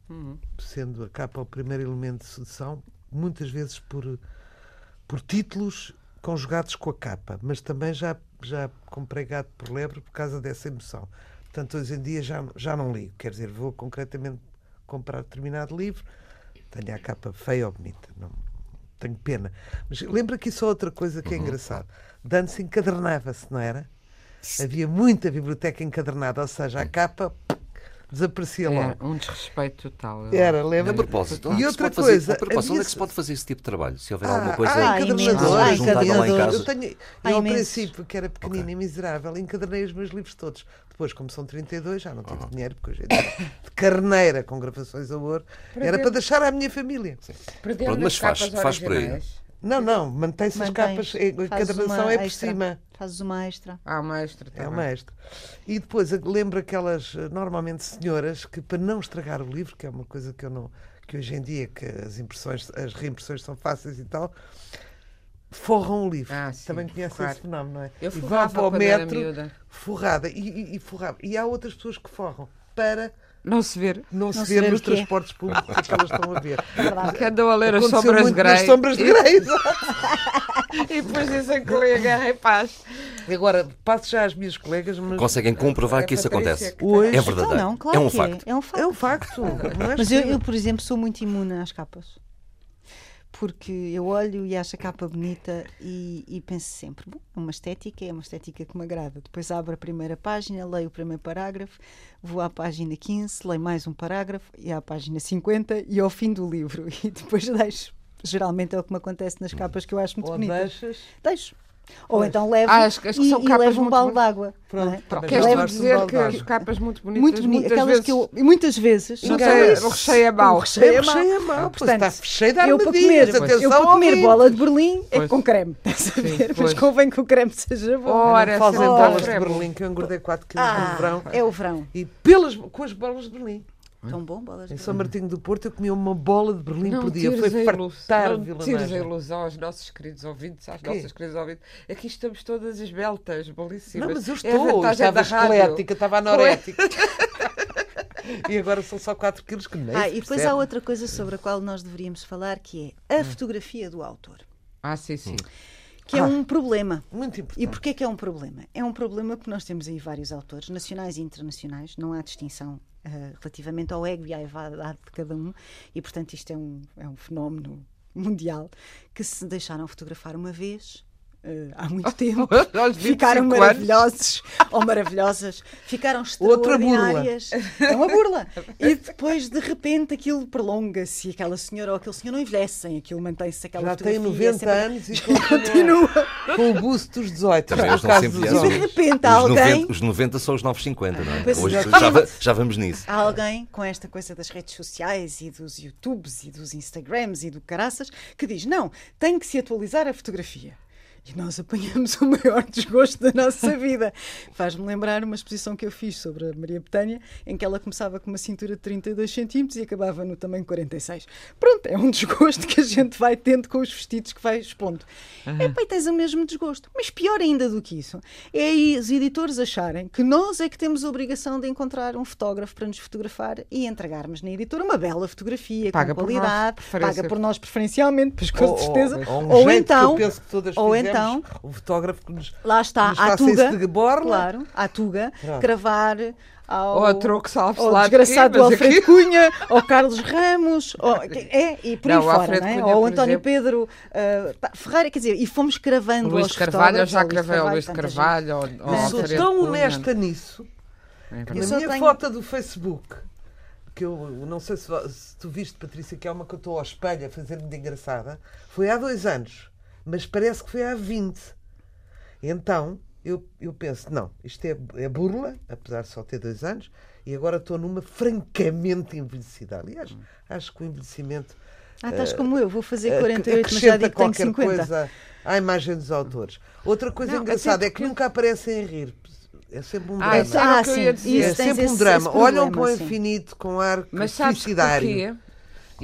Speaker 4: sendo a capa o primeiro elemento de sedução, muitas vezes por, por títulos conjugados com a capa, mas também já, já comprei gato por lebre por causa dessa emoção. Portanto, hoje em dia já, já não ligo. Quer dizer, vou concretamente comprar determinado livro, tenho a capa feia ou bonita. Não, tenho pena. Mas lembra aqui só outra coisa que é engraçado. De antes encadernava-se, não era? Havia muita biblioteca encadernada, ou seja, a capa desaparecia logo.
Speaker 2: É um desrespeito total.
Speaker 4: Era,
Speaker 1: A
Speaker 4: lembra?
Speaker 1: propósito,
Speaker 4: E
Speaker 1: onde é que se
Speaker 4: outra
Speaker 1: pode fazer-
Speaker 4: coisa,
Speaker 1: a propósito, onde é que se pode fazer esse tipo de trabalho? Se houver
Speaker 4: Ah,
Speaker 1: alguma coisa
Speaker 4: ah,
Speaker 5: Ah,
Speaker 4: encadernadores,
Speaker 5: imensos. Ah,
Speaker 1: casa.
Speaker 4: Eu, tenho,
Speaker 5: Há
Speaker 4: eu ao princípio, que era pequenino e miserável, encadernei os meus livros todos. Depois, como são 32, já não tive dinheiro, porque hoje dia, de carneira com gravações a ouro, era para deixar à minha família.
Speaker 1: Pronto, mas
Speaker 2: as
Speaker 1: faz- faz por aí.
Speaker 4: Não, não, mantém-se as capas, a
Speaker 5: fazes
Speaker 4: encadernação
Speaker 5: uma
Speaker 4: é por
Speaker 5: extra,
Speaker 4: cima.
Speaker 5: Fazes uma extra.
Speaker 2: Ah, o maestro. tá
Speaker 4: É
Speaker 2: bem.
Speaker 4: uma extra. E depois lembro aquelas, eh, normalmente senhoras, que para não estragar o livro, que é uma coisa que eu não. que hoje em dia que as impressões, as reimpressões são fáceis e tal, forram o livro.
Speaker 2: Ah, sim,
Speaker 4: Também conhece esse fenómeno, não é?
Speaker 2: Eu
Speaker 4: e vão
Speaker 2: forrava
Speaker 4: para o metro
Speaker 2: miúda.
Speaker 4: forrada. E, e, e forrava. E há outras pessoas que forram para
Speaker 2: Não se ver.
Speaker 4: não, se
Speaker 5: se
Speaker 4: ver
Speaker 5: ver
Speaker 4: nos
Speaker 5: que é.
Speaker 4: transportes públicos que elas estão a ver. [laughs]
Speaker 5: Verdade.
Speaker 2: Que andam a ler as sombras
Speaker 4: nas
Speaker 2: Grey.
Speaker 4: sombras de
Speaker 2: e,
Speaker 4: Grey. [laughs]
Speaker 2: e depois dizem que lê a guerra em paz.
Speaker 4: Agora, passo já às minhas colegas, mas
Speaker 1: Conseguem comprovar
Speaker 2: É
Speaker 1: que isso acontece.
Speaker 2: que
Speaker 4: Hoje-
Speaker 1: É verdadeiro.
Speaker 5: Então, não, claro
Speaker 1: é um
Speaker 5: que
Speaker 1: facto.
Speaker 5: é. É um facto.
Speaker 4: é um facto. Não é
Speaker 5: Mas eu, eu, por exemplo, sou muito imune às capas. Porque eu olho e acho a capa bonita e, e penso sempre, bom, é uma estética, é uma estética que me agrada. Depois abro a primeira página, leio o primeiro parágrafo, vou à página 15, leio mais um parágrafo, e à página 50 e ao fim do livro. [laughs] E depois deixo. Geralmente é o que me acontece nas capas que eu acho muito
Speaker 4: Ou
Speaker 5: bonitas.
Speaker 4: deixas.
Speaker 5: Deixo. Ou
Speaker 2: Pois.
Speaker 5: então levo
Speaker 2: Ah, as- as
Speaker 5: e, e levo um
Speaker 2: muito
Speaker 5: balde de
Speaker 2: bonitas.
Speaker 5: água.
Speaker 4: Pronto,
Speaker 5: é?
Speaker 2: Queres
Speaker 4: Levo um
Speaker 2: dizer que as capas muito bonitas,
Speaker 5: Muito bonito,
Speaker 2: muitas
Speaker 5: aquelas
Speaker 2: vezes...
Speaker 5: que eu. e Muitas vezes.
Speaker 2: Não sei,
Speaker 5: isso.
Speaker 2: o recheio é mau.
Speaker 5: O recheio é
Speaker 4: É
Speaker 5: mau.
Speaker 4: recheio é mau,
Speaker 5: Portanto,
Speaker 4: está cheio de
Speaker 5: eu para comer,
Speaker 4: Atenção,
Speaker 5: eu para comer
Speaker 4: ouvintes.
Speaker 5: bola de Berlim é
Speaker 2: Pois.
Speaker 5: com creme, [laughs] estás a ver? Mas convém que o creme seja bom.
Speaker 2: Ora,
Speaker 5: Ora.
Speaker 4: bolas de. Berlim, que eu engordei 4 kg no
Speaker 5: Ah,
Speaker 4: verão.
Speaker 5: é o verão.
Speaker 4: E pelas, com as bolas de Berlim.
Speaker 5: Tão bom, bolas de
Speaker 4: Em. São Martinho do Porto eu comia uma bola de Berlim
Speaker 2: Não
Speaker 4: por dia. Foi fartar
Speaker 2: não tires a ilusão aos nossos queridos ouvintes, às nossas queridas ouvintes. Aqui estamos todas esbeltas, belíssimas.
Speaker 4: Não, mas eu
Speaker 2: É a
Speaker 4: estou,
Speaker 2: vantagem
Speaker 4: estava esquelética, estava anorética. [laughs] e agora são só 4 quilos que nem
Speaker 5: Ah, e depois há outra coisa sobre a qual nós deveríamos falar, que é a fotografia do autor.
Speaker 2: Ah, sim, sim.
Speaker 5: Que é
Speaker 4: Ah.
Speaker 5: um problema.
Speaker 4: Muito
Speaker 5: E
Speaker 4: importante.
Speaker 5: porquê que é um problema? É um problema porque nós temos aí vários autores, nacionais e internacionais, não há distinção eh, relativamente ao ego e à vaidade de cada um, e portanto isto é um, é um fenómeno [laughs] mundial que se deixaram fotografar uma vez. Eh, há muito [laughs] tempo
Speaker 2: Aos 25
Speaker 5: ficaram
Speaker 2: anos.
Speaker 5: maravilhosos ou maravilhosas, ficaram
Speaker 4: Outra burla.
Speaker 5: extraordinárias. É uma burla. E [laughs] depois de repente aquilo prolonga-se e aquela senhora ou aquele senhor não envelhecem, aquilo mantém-se aquela
Speaker 4: Já tem
Speaker 5: fotografia
Speaker 4: 90
Speaker 5: sempre-
Speaker 4: anos e [laughs] continua
Speaker 5: Continua.
Speaker 4: com o busto dos 18.
Speaker 1: Também
Speaker 4: no
Speaker 1: eles não
Speaker 4: caso dos.
Speaker 5: E de repente há alguém
Speaker 1: 90, os 90 são os novos 50, não é?
Speaker 5: Pois
Speaker 1: Hoje já, já vamos nisso.
Speaker 5: Há alguém com esta coisa das redes sociais e dos YouTubes e dos Instagrams e do caraças que diz: não, tem que se atualizar a fotografia. E nós apanhamos [laughs] o maior desgosto da nossa [laughs] vida. Faz-me lembrar uma exposição que eu fiz sobre a Maria Betânia, em que ela começava com uma cintura de 32 centímetros e acabava no tamanho 46. Pronto, é um [laughs] desgosto que a gente vai tendo com os vestidos que vai expondo. É pá, e tens o mesmo desgosto. Mas pior ainda do que isso, é aí os editores acharem que nós é que temos a obrigação de encontrar um fotógrafo para nos fotografar e entregarmos na editora uma bela fotografia
Speaker 2: Paga
Speaker 5: com
Speaker 2: por nós,
Speaker 5: qualidade, paga por nós preferencialmente, pois com
Speaker 4: Ou-
Speaker 5: certeza.
Speaker 4: Ou, um
Speaker 5: Ou então,
Speaker 4: que eu penso que todas
Speaker 5: ou
Speaker 4: fizemos,
Speaker 5: então,
Speaker 4: o fotógrafo que nos,
Speaker 5: lá está,
Speaker 4: nos
Speaker 5: a tuga,
Speaker 4: de borla.
Speaker 5: claro, a tuga,
Speaker 4: Pronto.
Speaker 5: cravar ao,
Speaker 2: Ou a troco, salve-se
Speaker 5: ao desgraçado
Speaker 2: quê,
Speaker 5: Alfredo
Speaker 2: aqui-
Speaker 5: Cunha, ao Carlos Ramos, ao- é, e por
Speaker 2: Não,
Speaker 5: aí
Speaker 2: o
Speaker 5: fora,
Speaker 2: Alfredo
Speaker 5: não é?
Speaker 2: Cunha,
Speaker 5: ou António
Speaker 2: exemplo.
Speaker 5: Pedro uh, pá, Ferreira, quer dizer, e fomos cravando
Speaker 2: Luís
Speaker 5: aos
Speaker 2: Carvalho, eu já cravei ao Luís. Carvalho, ao,
Speaker 4: sou
Speaker 2: Alfredo
Speaker 4: tão
Speaker 2: Cunha.
Speaker 4: honesta nisso
Speaker 2: É
Speaker 4: que na minha
Speaker 5: tenho-
Speaker 4: foto do Facebook, que eu não sei se, se tu viste, Patrícia, que é uma que eu estou ao espelho a fazer-me de engraçada, foi há dois anos, mas parece que foi há 20. Então eu, eu penso, não, isto é, é burla, apesar de só ter dois anos, e agora estou numa francamente envelhecida. Aliás, acho que o envelhecimento
Speaker 5: Ah, estás como eu, vou fazer
Speaker 4: ac-
Speaker 5: 48, mas já digo que tenho
Speaker 4: qualquer
Speaker 5: 50.
Speaker 4: coisa à imagem dos autores. Outra coisa
Speaker 2: Não,
Speaker 4: engraçada é que nunca aparecem a rir. É sempre um
Speaker 2: Ah,
Speaker 4: drama.
Speaker 5: Ah,
Speaker 2: que eu
Speaker 5: sim, isso
Speaker 4: é
Speaker 5: tens
Speaker 4: sempre um
Speaker 5: esse-
Speaker 4: drama.
Speaker 5: esse
Speaker 4: Olham para o
Speaker 5: problema, sim.
Speaker 4: infinito com ar
Speaker 2: Mas sabes
Speaker 4: suicidário.
Speaker 2: porquê?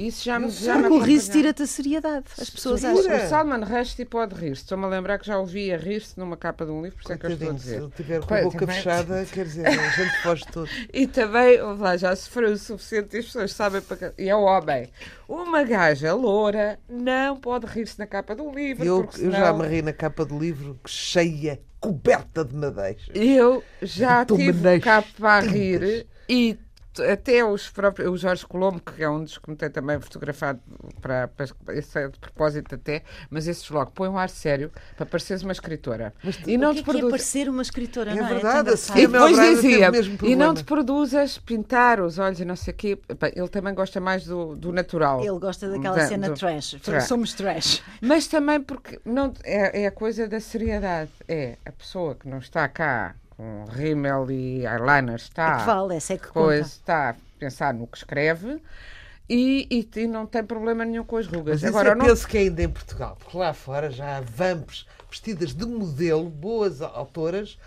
Speaker 2: Isso já me,
Speaker 4: Eu
Speaker 2: já me
Speaker 5: Porque o riso tira-te a seriedade. As pessoas
Speaker 4: Segura.
Speaker 5: acham.
Speaker 2: O Salman Rushdie pode rir-se. Estou-me a lembrar que já ouvi a rir-se numa capa de um livro, por isso é que eu estou a
Speaker 4: Coitadinho, se
Speaker 2: dizer.
Speaker 4: ele tiver com a boca
Speaker 2: também-
Speaker 4: fechada, quer dizer, a gente foge todo. [laughs]
Speaker 2: E também, lá, já sofreu o suficiente e as pessoas sabem para que... E é o homem. Uma gaja loura não pode rir-se na capa de um livro,
Speaker 4: Eu,
Speaker 2: porque
Speaker 4: eu
Speaker 2: senão...
Speaker 4: já me ri na capa do livro, cheia, coberta de madeixas.
Speaker 2: Eu já tive capa a rir e até os próprios, o Jorge Colombo, que é um dos que me tem também fotografado para, para esse é de propósito até, mas esses logo põe um ar sério para pareceres uma escritora. e não
Speaker 5: que
Speaker 2: te
Speaker 5: é, que é
Speaker 2: produz.
Speaker 5: parecer uma escritora,
Speaker 4: É
Speaker 5: não é?
Speaker 4: verdade,
Speaker 5: É.
Speaker 2: E
Speaker 4: Sim,
Speaker 2: depois dizia,
Speaker 4: o mesmo
Speaker 2: e não
Speaker 4: problema."
Speaker 2: te produzas pintar os olhos e não sei o quê. Ele também gosta mais do, do natural.
Speaker 5: Ele gosta daquela
Speaker 2: Da-
Speaker 5: cena
Speaker 2: do-
Speaker 5: trash.
Speaker 2: Tra-
Speaker 5: Somos trash.
Speaker 2: Mas também porque não, é, é a coisa da seriedade. É a pessoa que não está cá com rímel e eyeliner, está,
Speaker 5: É que vale, essa é que
Speaker 2: coisa,
Speaker 5: conta.
Speaker 2: está a pensar no que escreve e, e, e não tem problema nenhum com as rugas.
Speaker 4: Mas
Speaker 2: Agora,
Speaker 4: isso eu
Speaker 2: não,
Speaker 4: penso que é ainda em Portugal, porque lá fora já há vamps vestidas de modelo, boas autoras.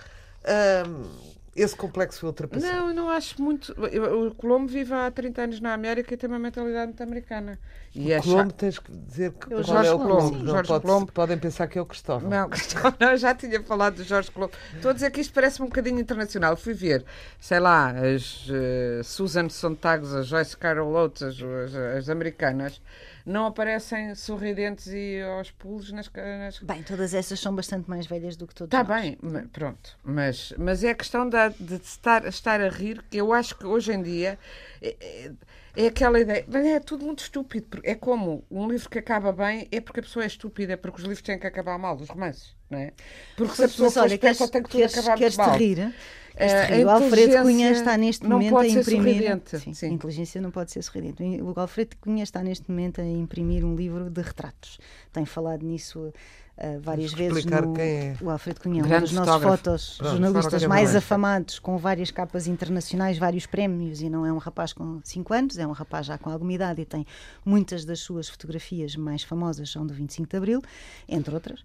Speaker 4: hum, esse complexo foi ultrapassado.
Speaker 2: não, eu não acho muito. eu- O Colombo vive há 30 anos na América e tem uma mentalidade muito americana. E é
Speaker 4: Colombo tens que dizer que
Speaker 5: o
Speaker 4: qual é
Speaker 5: Jorge
Speaker 4: o
Speaker 5: Colombo,
Speaker 2: sim.
Speaker 4: Não
Speaker 2: Jorge
Speaker 4: pode-
Speaker 2: Colombo.
Speaker 4: Podem pensar que é o Cristóvão.
Speaker 2: Não, [laughs] Cristóvão, não, eu já tinha falado do Jorge Colombo. Estou a dizer que isto parece um bocadinho internacional. Fui ver, sei lá, as eh, Susan Sontag, as Joyce Carol Oates, as, as, as americanas, não aparecem sorridentes e aos pulos nas. nas...
Speaker 5: Bem, todas essas são bastante mais velhas do que todos
Speaker 2: Está bem, pronto. Mas, mas é a questão da, de estar, estar a rir, que eu acho que hoje em dia é, é- é aquela ideia. mas É tudo muito estúpido. porque É como um livro que acaba bem é porque a pessoa é estúpida, porque os livros têm que acabar mal, os romances, não é? Porque se a pessoa for esperta, tem que tudo
Speaker 5: queres,
Speaker 2: acabar
Speaker 5: queres
Speaker 2: mal.
Speaker 5: rir?
Speaker 2: Eh,
Speaker 5: te rir? O
Speaker 2: a
Speaker 5: Alfredo Cunha está neste momento a imprimir. Sim,
Speaker 2: sim.
Speaker 5: A inteligência não pode ser sorridente. O Alfredo Cunha está neste momento a imprimir um livro de retratos. Tem falado nisso uh, várias vezes no,
Speaker 4: quem é.
Speaker 5: o Alfredo Cunhão, um
Speaker 2: Grande
Speaker 5: dos nossos fotos,
Speaker 4: Pronto,
Speaker 5: jornalistas mais afamados, com várias capas internacionais, vários prémios, e não é um rapaz com 5 anos, é um rapaz já com alguma idade e tem muitas das suas fotografias mais famosas são do 25 de Abril, entre outras.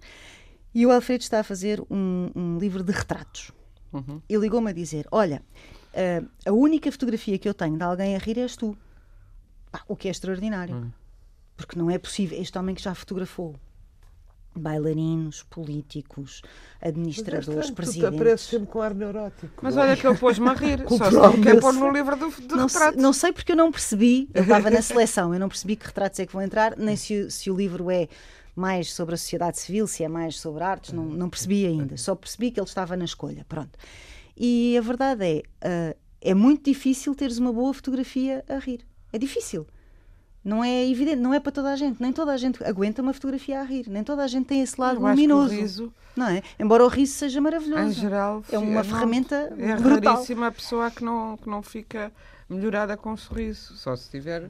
Speaker 5: E o Alfredo está a fazer um, um livro de retratos. E ligou-me a dizer: Olha, ah, a única fotografia que eu tenho de alguém a rir és tu. Pá, o que é extraordinário. Porque não é possível. Este homem que já fotografou bailarinos, políticos, administradores,
Speaker 4: Mas é estranho, tu
Speaker 5: presidentes.
Speaker 4: apareces sempre com ar neurótico.
Speaker 2: Mas olha que ele pôs-me a rir. [laughs] Só se quer pôr no livro do, do
Speaker 5: não, se-
Speaker 2: retrato.
Speaker 5: não sei porque eu não percebi, eu estava na seleção, eu não percebi que retratos é que vão entrar, nem se, o- se o livro é mais sobre a sociedade civil, se é mais sobre artes, não, não percebi ainda, só percebi que ele estava na escolha, pronto. E a verdade é, ah, é muito difícil teres uma boa fotografia a rir, é difícil. Não é evidente, não é para toda a gente, nem toda a gente aguenta uma fotografia a rir, nem toda a gente tem esse lado
Speaker 2: Eu acho que o
Speaker 5: luminoso,
Speaker 2: riso,
Speaker 5: não é? Embora o riso seja maravilhoso.
Speaker 2: em geral,
Speaker 5: é uma
Speaker 2: fi-
Speaker 5: ferramenta
Speaker 2: é
Speaker 5: brutal.
Speaker 2: raríssima a pessoa que não, que não fica melhorada com um sorriso. Só se tiver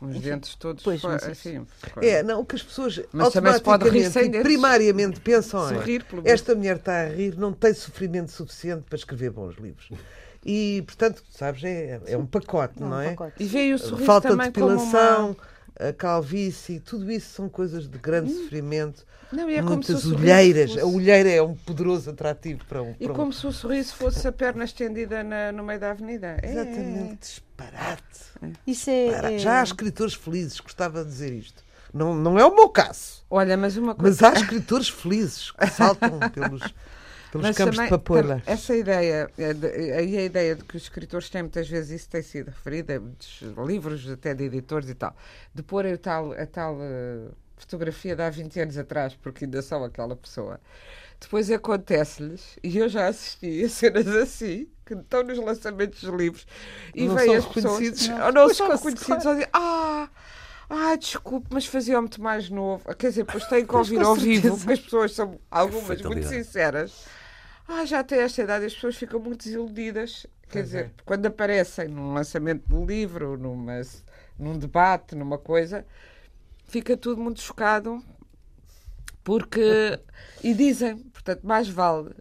Speaker 2: uns dentes todos
Speaker 5: pois, mas
Speaker 2: assim.
Speaker 4: É, não, o que as pessoas
Speaker 2: Mas também se pode rir
Speaker 4: automaticamente
Speaker 2: sem
Speaker 4: e primariamente pensam é esta mulher está a rir, não tem sofrimento suficiente para escrever bons livros. E, portanto, sabes, é, é um pacote,
Speaker 5: É um
Speaker 4: não é?
Speaker 5: pacote.
Speaker 2: E veio o sorriso
Speaker 4: Falta de depilação,
Speaker 2: uma...
Speaker 4: a calvície, tudo isso são coisas de grande sofrimento.
Speaker 2: Não, e é como se o
Speaker 4: Muitas olheiras.
Speaker 2: fosse-
Speaker 4: A olheira é um poderoso atrativo para um.
Speaker 2: E
Speaker 4: para um-
Speaker 2: como se o sorriso fosse a perna estendida na- no meio da avenida. É.
Speaker 4: Exatamente, disparate.
Speaker 5: Isso é,
Speaker 4: Disparate.
Speaker 5: é-
Speaker 4: Já há escritores felizes, gostava de dizer isto. Não, não é o meu caso.
Speaker 2: Olha, mas uma coisa.
Speaker 4: Mas há escritores felizes que saltam [laughs] pelos, pelos
Speaker 2: Mas
Speaker 4: campos
Speaker 2: também,
Speaker 4: de papoila.
Speaker 2: tam- Essa ideia, é aí a ideia de que os escritores têm, muitas vezes isso tem sido referido, em livros até de editores e tal, de pôr a tal, a tal eh, fotografia de há 20 anos atrás, porque ainda são aquela pessoa. Depois acontece-lhes, e eu já assisti a cenas assim, que estão nos lançamentos dos livros, e
Speaker 4: Não
Speaker 2: vêm as pessoas, não, ou não
Speaker 5: Pois,
Speaker 2: são reconhecidos, ou dizem, ah, ah, desculpe, mas fazia muito mais novo. Quer dizer, depois têm que
Speaker 5: Pois,
Speaker 2: ouvir ao vivo, porque as pessoas são algumas muito sinceras. Ah, já tem esta idade as pessoas ficam muito desiludidas. Quer dizer, quando aparecem num lançamento de livro, numa, num debate, numa coisa, fica tudo muito chocado. Porque. [laughs] E dizem, portanto, mais vale.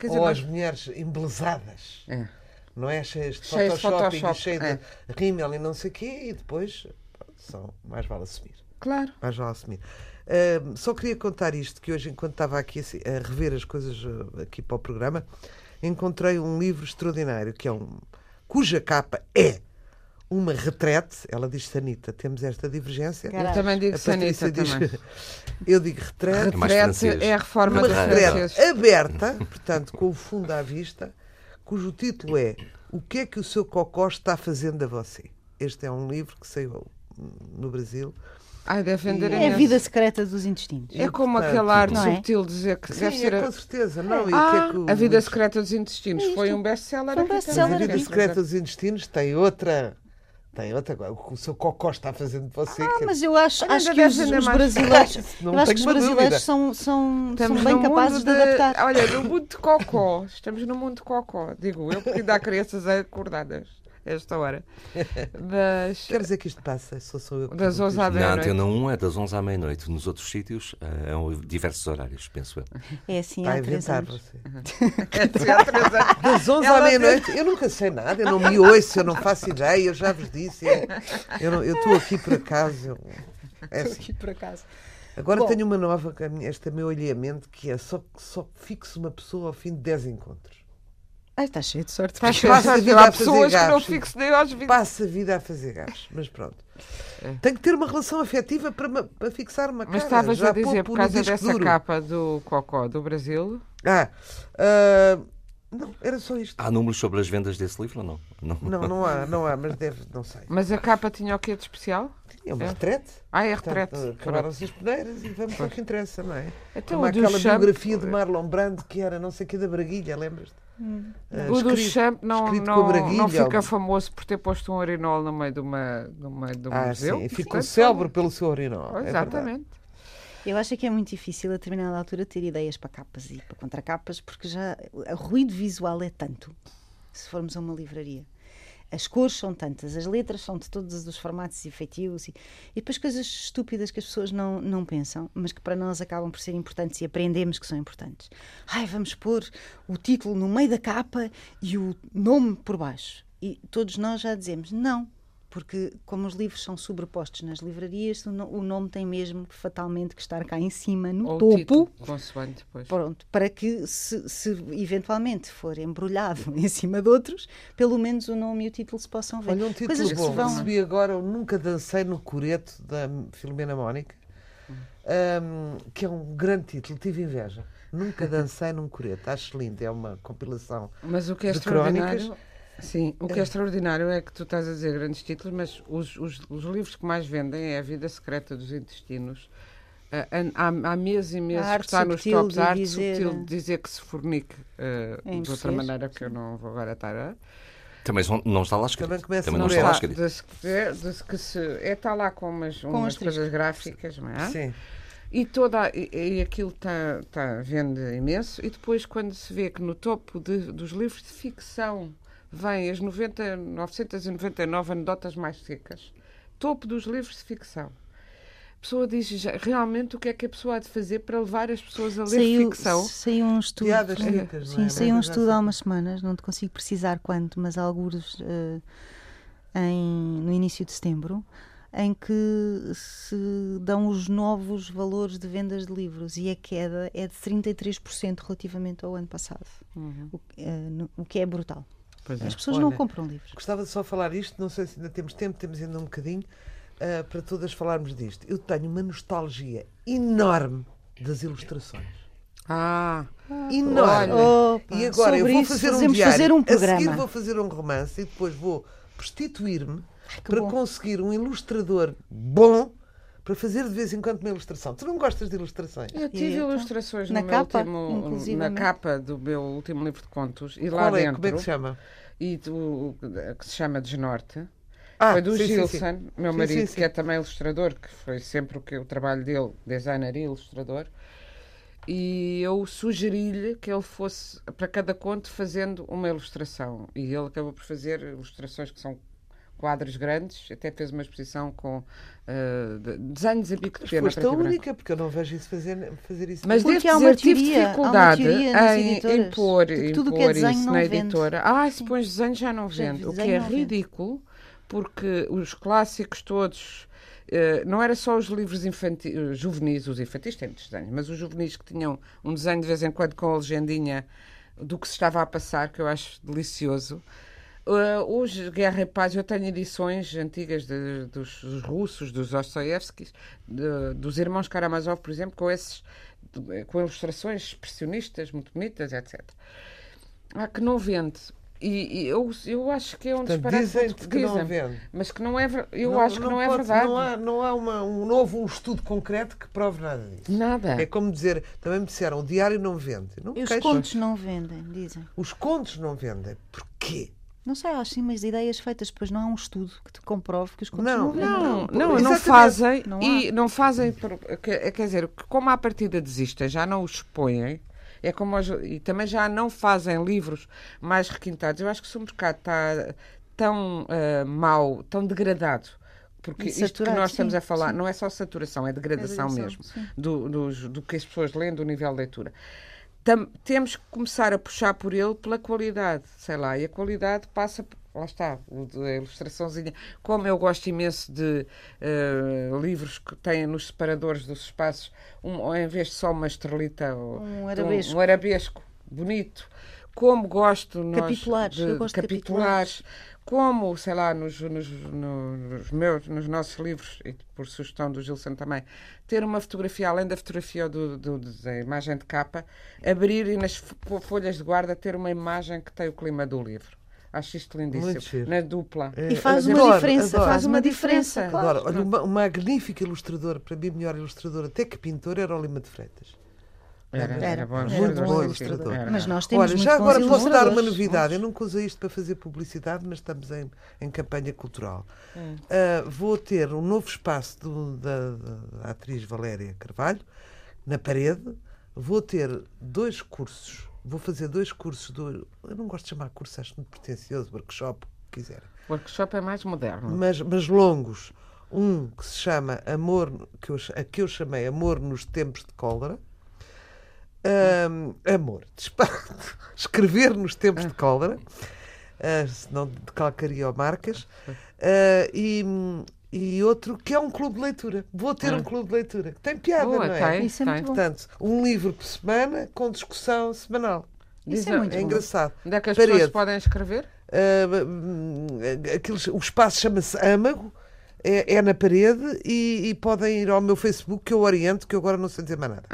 Speaker 2: dizer,
Speaker 4: Ou as mulheres embelezadas,
Speaker 2: É.
Speaker 4: não é? Cheias de
Speaker 2: Cheias de
Speaker 4: Photoshop,
Speaker 2: Photoshop,
Speaker 4: e cheio
Speaker 2: é.
Speaker 4: de rímel e não sei o quê, e depois são, mais vale assumir.
Speaker 2: Claro.
Speaker 4: Mais vale assumir. Só queria contar isto, que hoje, enquanto estava aqui a, se- a rever as coisas ah, aqui para o programa, encontrei um livro extraordinário, que é um cuja capa é uma retrete, ela diz Sanita, temos esta divergência.
Speaker 5: Caralho.
Speaker 2: Eu também digo sanita
Speaker 4: diz,
Speaker 2: também. [laughs]
Speaker 4: eu digo retrete,
Speaker 1: É
Speaker 2: Retrete
Speaker 1: francês.
Speaker 2: é a reforma
Speaker 4: uma
Speaker 1: retrete
Speaker 4: aberta, [laughs] portanto, com o fundo à vista, cujo título é O que é que o seu cocó está fazendo a você? Este é um livro que saiu no Brasil.
Speaker 2: Ai, vender
Speaker 5: É a vida secreta dos intestinos.
Speaker 2: É como
Speaker 4: Portanto,
Speaker 2: aquele ar
Speaker 5: não é?
Speaker 2: subtil de dizer que
Speaker 4: Sim,
Speaker 2: deve ser.
Speaker 4: é,
Speaker 2: a-
Speaker 4: com certeza. Não, e o que
Speaker 2: Ah,
Speaker 4: é que o-
Speaker 2: A Vida Secreta dos Intestinos
Speaker 5: É
Speaker 2: foi um best-seller
Speaker 5: um.
Speaker 4: Mas a vida secreta dos intestinos tem outra. Tem outra. agora, O que o seu cocó está fazer de você.
Speaker 5: Ah,
Speaker 4: que-
Speaker 5: mas eu acho, acho que os, os brasileiros, [laughs] eu acho que os brasileiros são, são, são bem capazes
Speaker 2: mundo
Speaker 5: de, adaptar.
Speaker 2: Olha, no [laughs] mundo de cocó. Estamos no mundo de cocó, digo eu, porque ainda há crianças acordadas esta hora. [laughs] Mas.
Speaker 4: Quer dizer que isto passa? Só sou eu que
Speaker 2: Das
Speaker 4: pergunto
Speaker 2: 11 à
Speaker 4: isto.
Speaker 1: Na
Speaker 2: meia-noite.
Speaker 1: Antena 1 é das 11 à meia-noite. Nos outros sítios eh, é um diversos horários, penso eu.
Speaker 5: É assim
Speaker 4: Está a
Speaker 5: há três
Speaker 4: inventar
Speaker 5: anos.
Speaker 4: você. [laughs] [laughs]
Speaker 2: Sim, há três anos.
Speaker 4: Das 11 à
Speaker 2: Ela
Speaker 4: meia-noite, eu nunca sei nada, eu não me ouço, eu não faço ideia, eu já vos disse. Eu eu estou aqui por acaso. é assim.
Speaker 5: Aqui por acaso.
Speaker 4: Agora
Speaker 5: Bom.
Speaker 4: tenho uma nova, minha- este é meu alheamento, que é só, só fixo uma pessoa ao fim de 10 encontros.
Speaker 5: Ai, está cheio de sorte.
Speaker 2: Estás
Speaker 4: Passa a
Speaker 2: cheio de
Speaker 4: vida a
Speaker 2: Há pessoas
Speaker 4: fazer
Speaker 2: que não fixam nem aos 20.
Speaker 4: Passa a vida a fazer gajos, mas pronto.
Speaker 2: É.
Speaker 4: Tenho que ter uma relação afetiva para, ma- para fixar uma cara.
Speaker 2: Mas estavas
Speaker 4: Já
Speaker 2: a dizer, por causa dessa
Speaker 4: duro.
Speaker 2: capa do cocó do Brasil,
Speaker 4: Ah, ah, não, era só isto.
Speaker 1: Há números sobre as vendas desse livro ou não? Não.
Speaker 4: Não, não há, [laughs] não há, mas deve, não sei.
Speaker 2: mas a capa tinha o quê de especial?
Speaker 4: É uma
Speaker 2: É.
Speaker 4: retrete.
Speaker 2: Ah, é retrete.
Speaker 4: Acabaram-se as peneiras e vamos ao que interessa, não é?
Speaker 2: Então,
Speaker 4: Como aquela biografia de Marlon Brando que era não sei o que da Braguilha, lembras-te? Ah,
Speaker 2: O do
Speaker 4: escrito-
Speaker 2: Champ não, não, não fica
Speaker 4: ou-
Speaker 2: famoso por ter posto um urinol no meio de, uma, no meio de um
Speaker 4: Ah,
Speaker 2: museu.
Speaker 4: sim, ficou célebre pelo seu urinol. É verdade.
Speaker 2: exatamente.
Speaker 5: Eu acho que é muito difícil a determinada altura ter ideias para capas e para contracapas, porque já o ruído visual é tanto, se formos a uma livraria. As cores são tantas, as letras são de todos os formatos e feitios e, e depois coisas estúpidas que as pessoas não, não pensam, mas que para nós acabam por ser importantes e aprendemos que são importantes. Ai, vamos pôr o título no meio da capa e o nome por baixo. E todos nós já dizemos não, porque como os livros são sobrepostos nas livrarias, o nome tem mesmo fatalmente que estar cá em cima, no
Speaker 2: Ou
Speaker 5: topo.
Speaker 2: Título, consoante, pois.
Speaker 5: Pronto, para que se, se, eventualmente for embrulhado [laughs] em cima de outros, pelo menos o nome e o título se possam ver.
Speaker 4: Olha, um título
Speaker 5: Coisas
Speaker 4: bom.
Speaker 5: que se vão...
Speaker 4: Recebi agora o Nunca Dancei no Coreto, da Filomena Mónica, um, que é um grande título, tive inveja. Nunca [laughs] dancei num coreto, acho lindo, é uma compilação
Speaker 2: Mas o que é
Speaker 4: de
Speaker 2: extraordinário...
Speaker 4: crónicas.
Speaker 2: Sim, o que é extraordinário é que tu estás a dizer grandes títulos, mas os, os, os livros que mais vendem é A Vida Secreta dos Intestinos. Ah, há, há meses e meses que está nos tops
Speaker 5: de
Speaker 2: a arte
Speaker 5: dizer-
Speaker 2: subtil de dizer que se fornique
Speaker 5: Em
Speaker 2: de outra maneira que eu não vou agora estar a.
Speaker 1: Também não- não está lá escrito.
Speaker 4: Também começa
Speaker 1: Também não
Speaker 4: Não
Speaker 1: está lá escrito.
Speaker 2: de se- de que se, é está lá com umas, umas
Speaker 5: asterisco.
Speaker 2: coisas gráficas, não é?
Speaker 4: Sim.
Speaker 2: E, toda, e, e aquilo está tá, vende imenso. E depois, quando se vê que no topo de- dos livros de ficção vêm as 90, 999 anedotas mais secas, topo dos livros de ficção. A pessoa diz já, realmente o que é que a pessoa há de fazer para levar as pessoas a ler
Speaker 5: Saiu,
Speaker 2: ficção.
Speaker 5: saiu um estudo.
Speaker 4: Piadas secas, não
Speaker 5: Sim,
Speaker 4: é?
Speaker 5: saiu um estudo há umas semanas, não te consigo precisar quando, mas alguns eh, em, no início de setembro, em que se dão os novos valores de vendas de livros e a queda é de 33% relativamente ao ano passado, o, que- eh, no- o que é brutal.
Speaker 2: Pois é.
Speaker 5: As pessoas não
Speaker 4: Olha,
Speaker 5: compram livros.
Speaker 4: Gostava de só falar isto, não sei se ainda temos tempo, temos ainda um bocadinho, ah, para todas falarmos disto. Eu tenho uma nostalgia enorme das ilustrações.
Speaker 2: Ah,
Speaker 4: Enorme.
Speaker 5: Opa,
Speaker 4: e agora eu vou
Speaker 5: isso
Speaker 4: fazer um
Speaker 5: fazemos
Speaker 4: diário,
Speaker 5: fazer um
Speaker 4: a seguir
Speaker 5: programa.
Speaker 4: vou fazer um romance e depois vou prostituir-me para
Speaker 5: bom.
Speaker 4: conseguir um ilustrador bom para fazer de vez em quando uma ilustração. Tu não gostas de ilustrações?
Speaker 2: eu tive ilustrações
Speaker 5: Na
Speaker 2: no
Speaker 5: capa,
Speaker 2: meu último, na
Speaker 5: inclusivamente.
Speaker 2: capa do meu último livro de contos e lá
Speaker 4: é?
Speaker 2: dentro
Speaker 4: Como é que se chama?
Speaker 2: e do, que se chama Desnorte.
Speaker 4: Ah,
Speaker 2: foi do
Speaker 4: sim,
Speaker 2: Gilson,
Speaker 4: sim.
Speaker 2: meu
Speaker 4: Sim,
Speaker 2: marido,
Speaker 4: sim, sim.
Speaker 2: que é também ilustrador, que foi sempre o que o trabalho dele, designer e ilustrador. E eu sugeri-lhe que ele fosse para cada conto fazendo uma ilustração. E ele acabou por fazer ilustrações que são quadros grandes, até fez uma exposição com de- desenhos em bico de
Speaker 4: Mas
Speaker 2: pena
Speaker 4: foste
Speaker 2: preto
Speaker 4: a única, porque eu não vejo isso fazer, fazer isso.
Speaker 2: Mas
Speaker 5: Porque
Speaker 2: devo
Speaker 5: há uma
Speaker 2: dizer, tive
Speaker 5: teoria,
Speaker 2: dificuldade em, em pôr, em
Speaker 5: tudo o que
Speaker 2: pôr
Speaker 5: é
Speaker 2: isso
Speaker 5: não
Speaker 2: na
Speaker 5: vende.
Speaker 2: editora. Ah, se pões desenho já não
Speaker 5: Já,
Speaker 2: vende. O que é
Speaker 5: não vende.
Speaker 2: ridículo, porque os clássicos todos. eh, não era só os livros infantis, juvenis, os infantis têm muitos desenhos, mas os juvenis que tinham um desenho de vez em quando com a legendinha do que se estava a passar, que eu acho delicioso. Uh, hoje, Guerra e Paz, eu tenho edições antigas de- dos, dos russos, dos Dostoiévskis, de- dos irmãos Karamazov, por exemplo, com esses de- com ilustrações expressionistas muito bonitas, etc. Há que não vende. E, e eu, eu acho que é um
Speaker 4: Portanto,
Speaker 2: disparate.
Speaker 4: dizem-te que não
Speaker 2: Dizem,
Speaker 4: vende.
Speaker 2: Mas que não é Eu acho que não, é
Speaker 4: pode-
Speaker 2: verdade.
Speaker 4: Não há, não há uma, um novo um estudo concreto que prove nada disso.
Speaker 2: Nada.
Speaker 4: É como dizer, também me disseram, o diário não vende. Não
Speaker 5: E os contos não vendem, dizem.
Speaker 4: Os contos não vendem. Porquê?
Speaker 5: Não sei, acho sim umas ideias feitas, depois não há um estudo que te comprove que os contos
Speaker 4: Não,
Speaker 5: não.
Speaker 2: Não,
Speaker 4: Não,
Speaker 2: não, fazem
Speaker 5: Não
Speaker 2: e não fazem, que- quer dizer, como à partida desistem, já não os expõem, é como os- e também já não fazem livros mais requintados. Eu acho que se o mercado está tão mau, tão degradado, porque isto que nós estamos
Speaker 5: sim,
Speaker 2: a falar
Speaker 5: sim.
Speaker 2: não é só saturação, é degradação,
Speaker 5: degradação,
Speaker 2: mesmo do, dos- do que as pessoas leem, do nível de leitura. Tam- temos que começar a puxar por ele pela qualidade, sei lá, e a qualidade passa, por- lá está, a ilustraçãozinha. Como eu gosto imenso de eh, livros que têm nos separadores dos espaços, um, ou em vez de só uma estrelita,
Speaker 5: Um arabesco.
Speaker 2: um arabesco bonito. Como gosto nós
Speaker 5: Capitulares,
Speaker 2: de,
Speaker 5: eu gosto de
Speaker 2: capitulares, como, sei lá, nos, nos, no- nos meus, nos nossos livros, e por sugestão do Gilson também, ter uma fotografia, além da fotografia do, do- da imagem de capa, abrir e nas fo- folhas de guarda ter uma imagem que tem o clima do livro. Acho isto lindíssimo. Na dupla.
Speaker 5: E faz uma
Speaker 4: Adoro,
Speaker 5: diferença,
Speaker 4: adoro.
Speaker 5: faz uma diferença. claro.
Speaker 4: Agora, olha, uma, um magnífico ilustrador, para mim, melhor ilustrador, até que pintor, era o Lima de Freitas.
Speaker 2: Era, era,
Speaker 5: Era,
Speaker 2: bom
Speaker 5: era
Speaker 2: ilustrador,
Speaker 5: bom
Speaker 2: sim,
Speaker 4: ilustrador.
Speaker 2: era.
Speaker 5: Mas nós temos
Speaker 4: Olha,
Speaker 5: muito
Speaker 4: já agora posso dar uma novidade. Eu nunca usei isto para fazer publicidade, mas estamos em, em campanha cultural.
Speaker 5: Hum.
Speaker 4: Ah, vou ter um novo espaço do- da, da atriz Valéria Carvalho, na parede. Vou ter dois cursos. Vou fazer dois cursos. Do, eu não gosto de chamar curso, acho muito pretencioso, workshop. quiserem.
Speaker 2: O workshop é mais moderno.
Speaker 4: Mas, mas longos. Um que se chama Amor, que eu, a que eu chamei Amor nos Tempos de Cólera. Um, amor, disparate. [laughs] Escrever nos tempos de cólera, uh, senão decalcaria marcas. Uh, e, e outro que é um clube de leitura. Vou ter ah. um clube de leitura. Tem piada,
Speaker 2: Boa,
Speaker 4: não é?
Speaker 2: Tem, Isso é tem.
Speaker 4: Portanto, um livro por semana com discussão semanal.
Speaker 5: Isso é, muito
Speaker 4: é engraçado.
Speaker 2: Onde é que as Parede. pessoas podem escrever?
Speaker 4: Uh, aqueles, o espaço chama-se Âmago é, é na parede e, e, podem ir ao meu Facebook que eu oriento, que eu agora não sei dizer mais nada.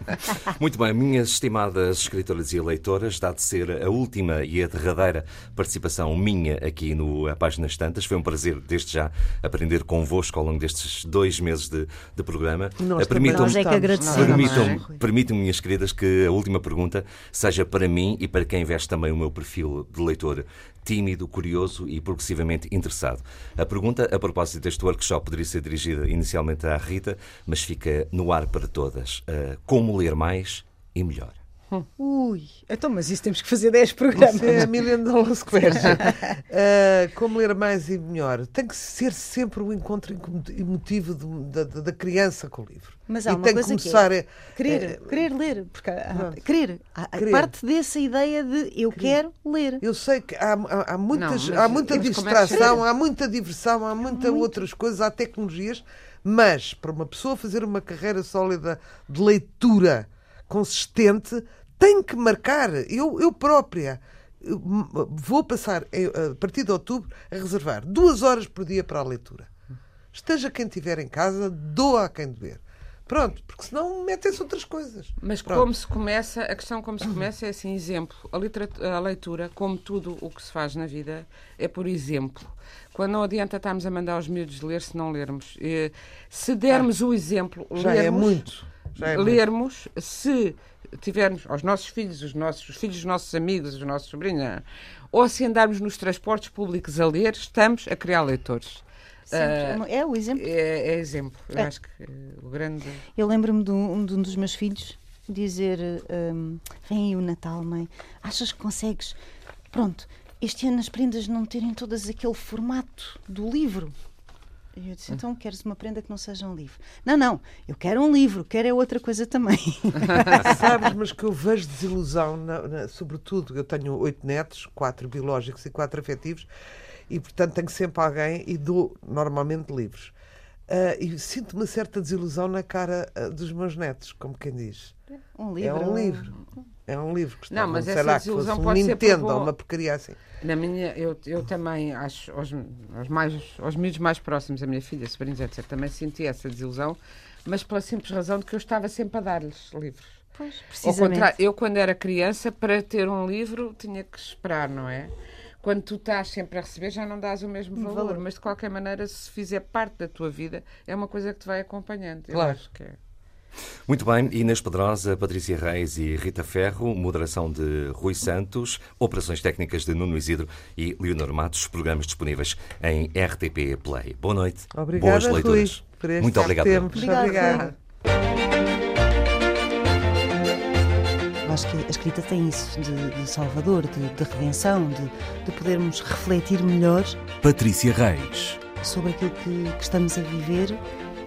Speaker 4: [laughs]
Speaker 1: Muito bem, minhas estimadas escritoras e leitoras, dá de ser a última e a derradeira participação minha aqui no A Páginas Tantas. Foi um prazer, desde já, aprender convosco ao longo destes dois meses de, de programa.
Speaker 5: Nós permitam, é que permitam,
Speaker 1: permitam, minhas queridas, que a última pergunta seja para mim e para quem veste também o meu perfil de leitor tímido, curioso e progressivamente interessado. A pergunta, a propósito deste workshop, poderia ser dirigida inicialmente à Rita, mas fica no ar para todas. Uh, como ler mais e melhor?
Speaker 5: Hum. Ui, então, mas isso temos que fazer 10 programas. Isso
Speaker 4: é a million dollar question. uh, [laughs] como ler mais e melhor? Tem que ser sempre o encontro emotivo de, da, da, criança com o livro.
Speaker 5: Mas há e uma tem coisa que, começar que é, a, querer, é, querer ler, porque há, querer, há, querer. parte dessa ideia de eu querer. quero ler.
Speaker 4: Eu sei que há, há, há muitas, não, há muita distração, há muita diversão, há muitas outras coisas, há tecnologias, mas para uma pessoa fazer uma carreira sólida de leitura consistente tem que marcar. Eu, eu própria vou passar, a partir de outubro, a reservar duas horas por dia para a leitura. Esteja quem estiver em casa, doa a quem dever. Pronto, porque senão metem-se outras coisas.
Speaker 2: Mas
Speaker 4: Pronto.
Speaker 2: como se começa, a questão como se começa é assim, exemplo. A, a, leitura, como tudo o que se faz na vida, é por exemplo. Quando não adianta estarmos a mandar os miúdos ler se não lermos. Se dermos ah, o exemplo,
Speaker 4: já é lermos, é muito. Já é
Speaker 2: lermos, muito. se tivermos aos nossos filhos, os, nossos, os filhos dos nossos amigos, os nossos sobrinhos, ou se andarmos nos transportes públicos a ler, estamos a criar leitores.
Speaker 5: Uh, é o exemplo.
Speaker 2: É, é exemplo. Eu é. acho que o grande.
Speaker 5: Eu lembro-me de, um, de um dos meus filhos dizer: um, Vem aí o Natal, mãe, achas que consegues? Pronto, este ano as prendas não terem todas aquele formato do livro. E eu disse, então queres uma prenda que não seja um livro? Não, não, eu quero um livro, quero é outra coisa também. [laughs]
Speaker 4: Sabes, mas que eu vejo desilusão, na, na, sobretudo, eu tenho oito netos, quatro biológicos e quatro afetivos, e portanto tenho sempre alguém e dou normalmente livros. Uh, e sinto uma certa desilusão na cara uh, dos meus netos, como quem diz.
Speaker 5: Um livro.
Speaker 4: É um livro. É um livro que está
Speaker 2: Não, mas essa desilusão um
Speaker 4: pode
Speaker 2: Nintendo
Speaker 4: ou uma porcaria assim.
Speaker 2: Na minha, eu, eu também acho, aos, aos, mais, aos miúdos mais próximos, a minha filha, sobrinhos, etc., também senti essa desilusão, mas pela simples razão de que eu estava sempre a dar-lhes livros.
Speaker 5: Pois, precisamente. Ao contrário,
Speaker 2: eu quando era criança, para ter um livro, tinha que esperar, não é? quando tu estás sempre a receber, já não dás o mesmo valor, valor, mas de qualquer maneira, se fizer parte da tua vida, é uma coisa que te vai acompanhando. Eu
Speaker 4: claro.
Speaker 2: acho que é.
Speaker 1: Muito bem, Inês Pedrosa, Patrícia Reis e Rita Ferro, moderação de Rui Santos, operações técnicas de Nuno Isidro e Leonor Matos, programas disponíveis em RTP Play. Boa noite,
Speaker 4: Obrigada,
Speaker 1: boas leituras.
Speaker 4: Rui,
Speaker 1: Muito obrigado.
Speaker 4: Obrigada.
Speaker 3: acho que a escrita tem isso de, de salvador, de, de redenção, de, de, podermos refletir melhor.
Speaker 6: Patrícia Reis.
Speaker 3: Sobre aquilo que, que estamos a viver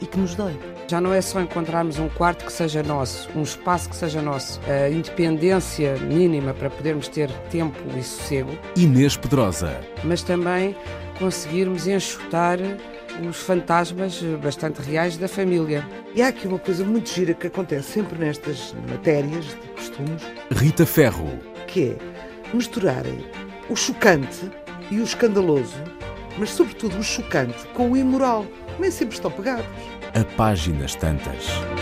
Speaker 3: e que nos dói.
Speaker 2: Já não é só encontrarmos um quarto que seja nosso, um espaço que seja nosso, a independência mínima para podermos ter tempo e sossego.
Speaker 6: Inês Pedrosa.
Speaker 2: Mas também conseguirmos enxutar os fantasmas bastante reais da família.
Speaker 4: E há aqui uma coisa muito gira que acontece sempre nestas matérias de costumes.
Speaker 6: Rita Ferro.
Speaker 4: Que é misturarem o chocante e o escandaloso, mas sobretudo o chocante com o imoral. Nem sempre estão pegados.
Speaker 6: A páginas tantas.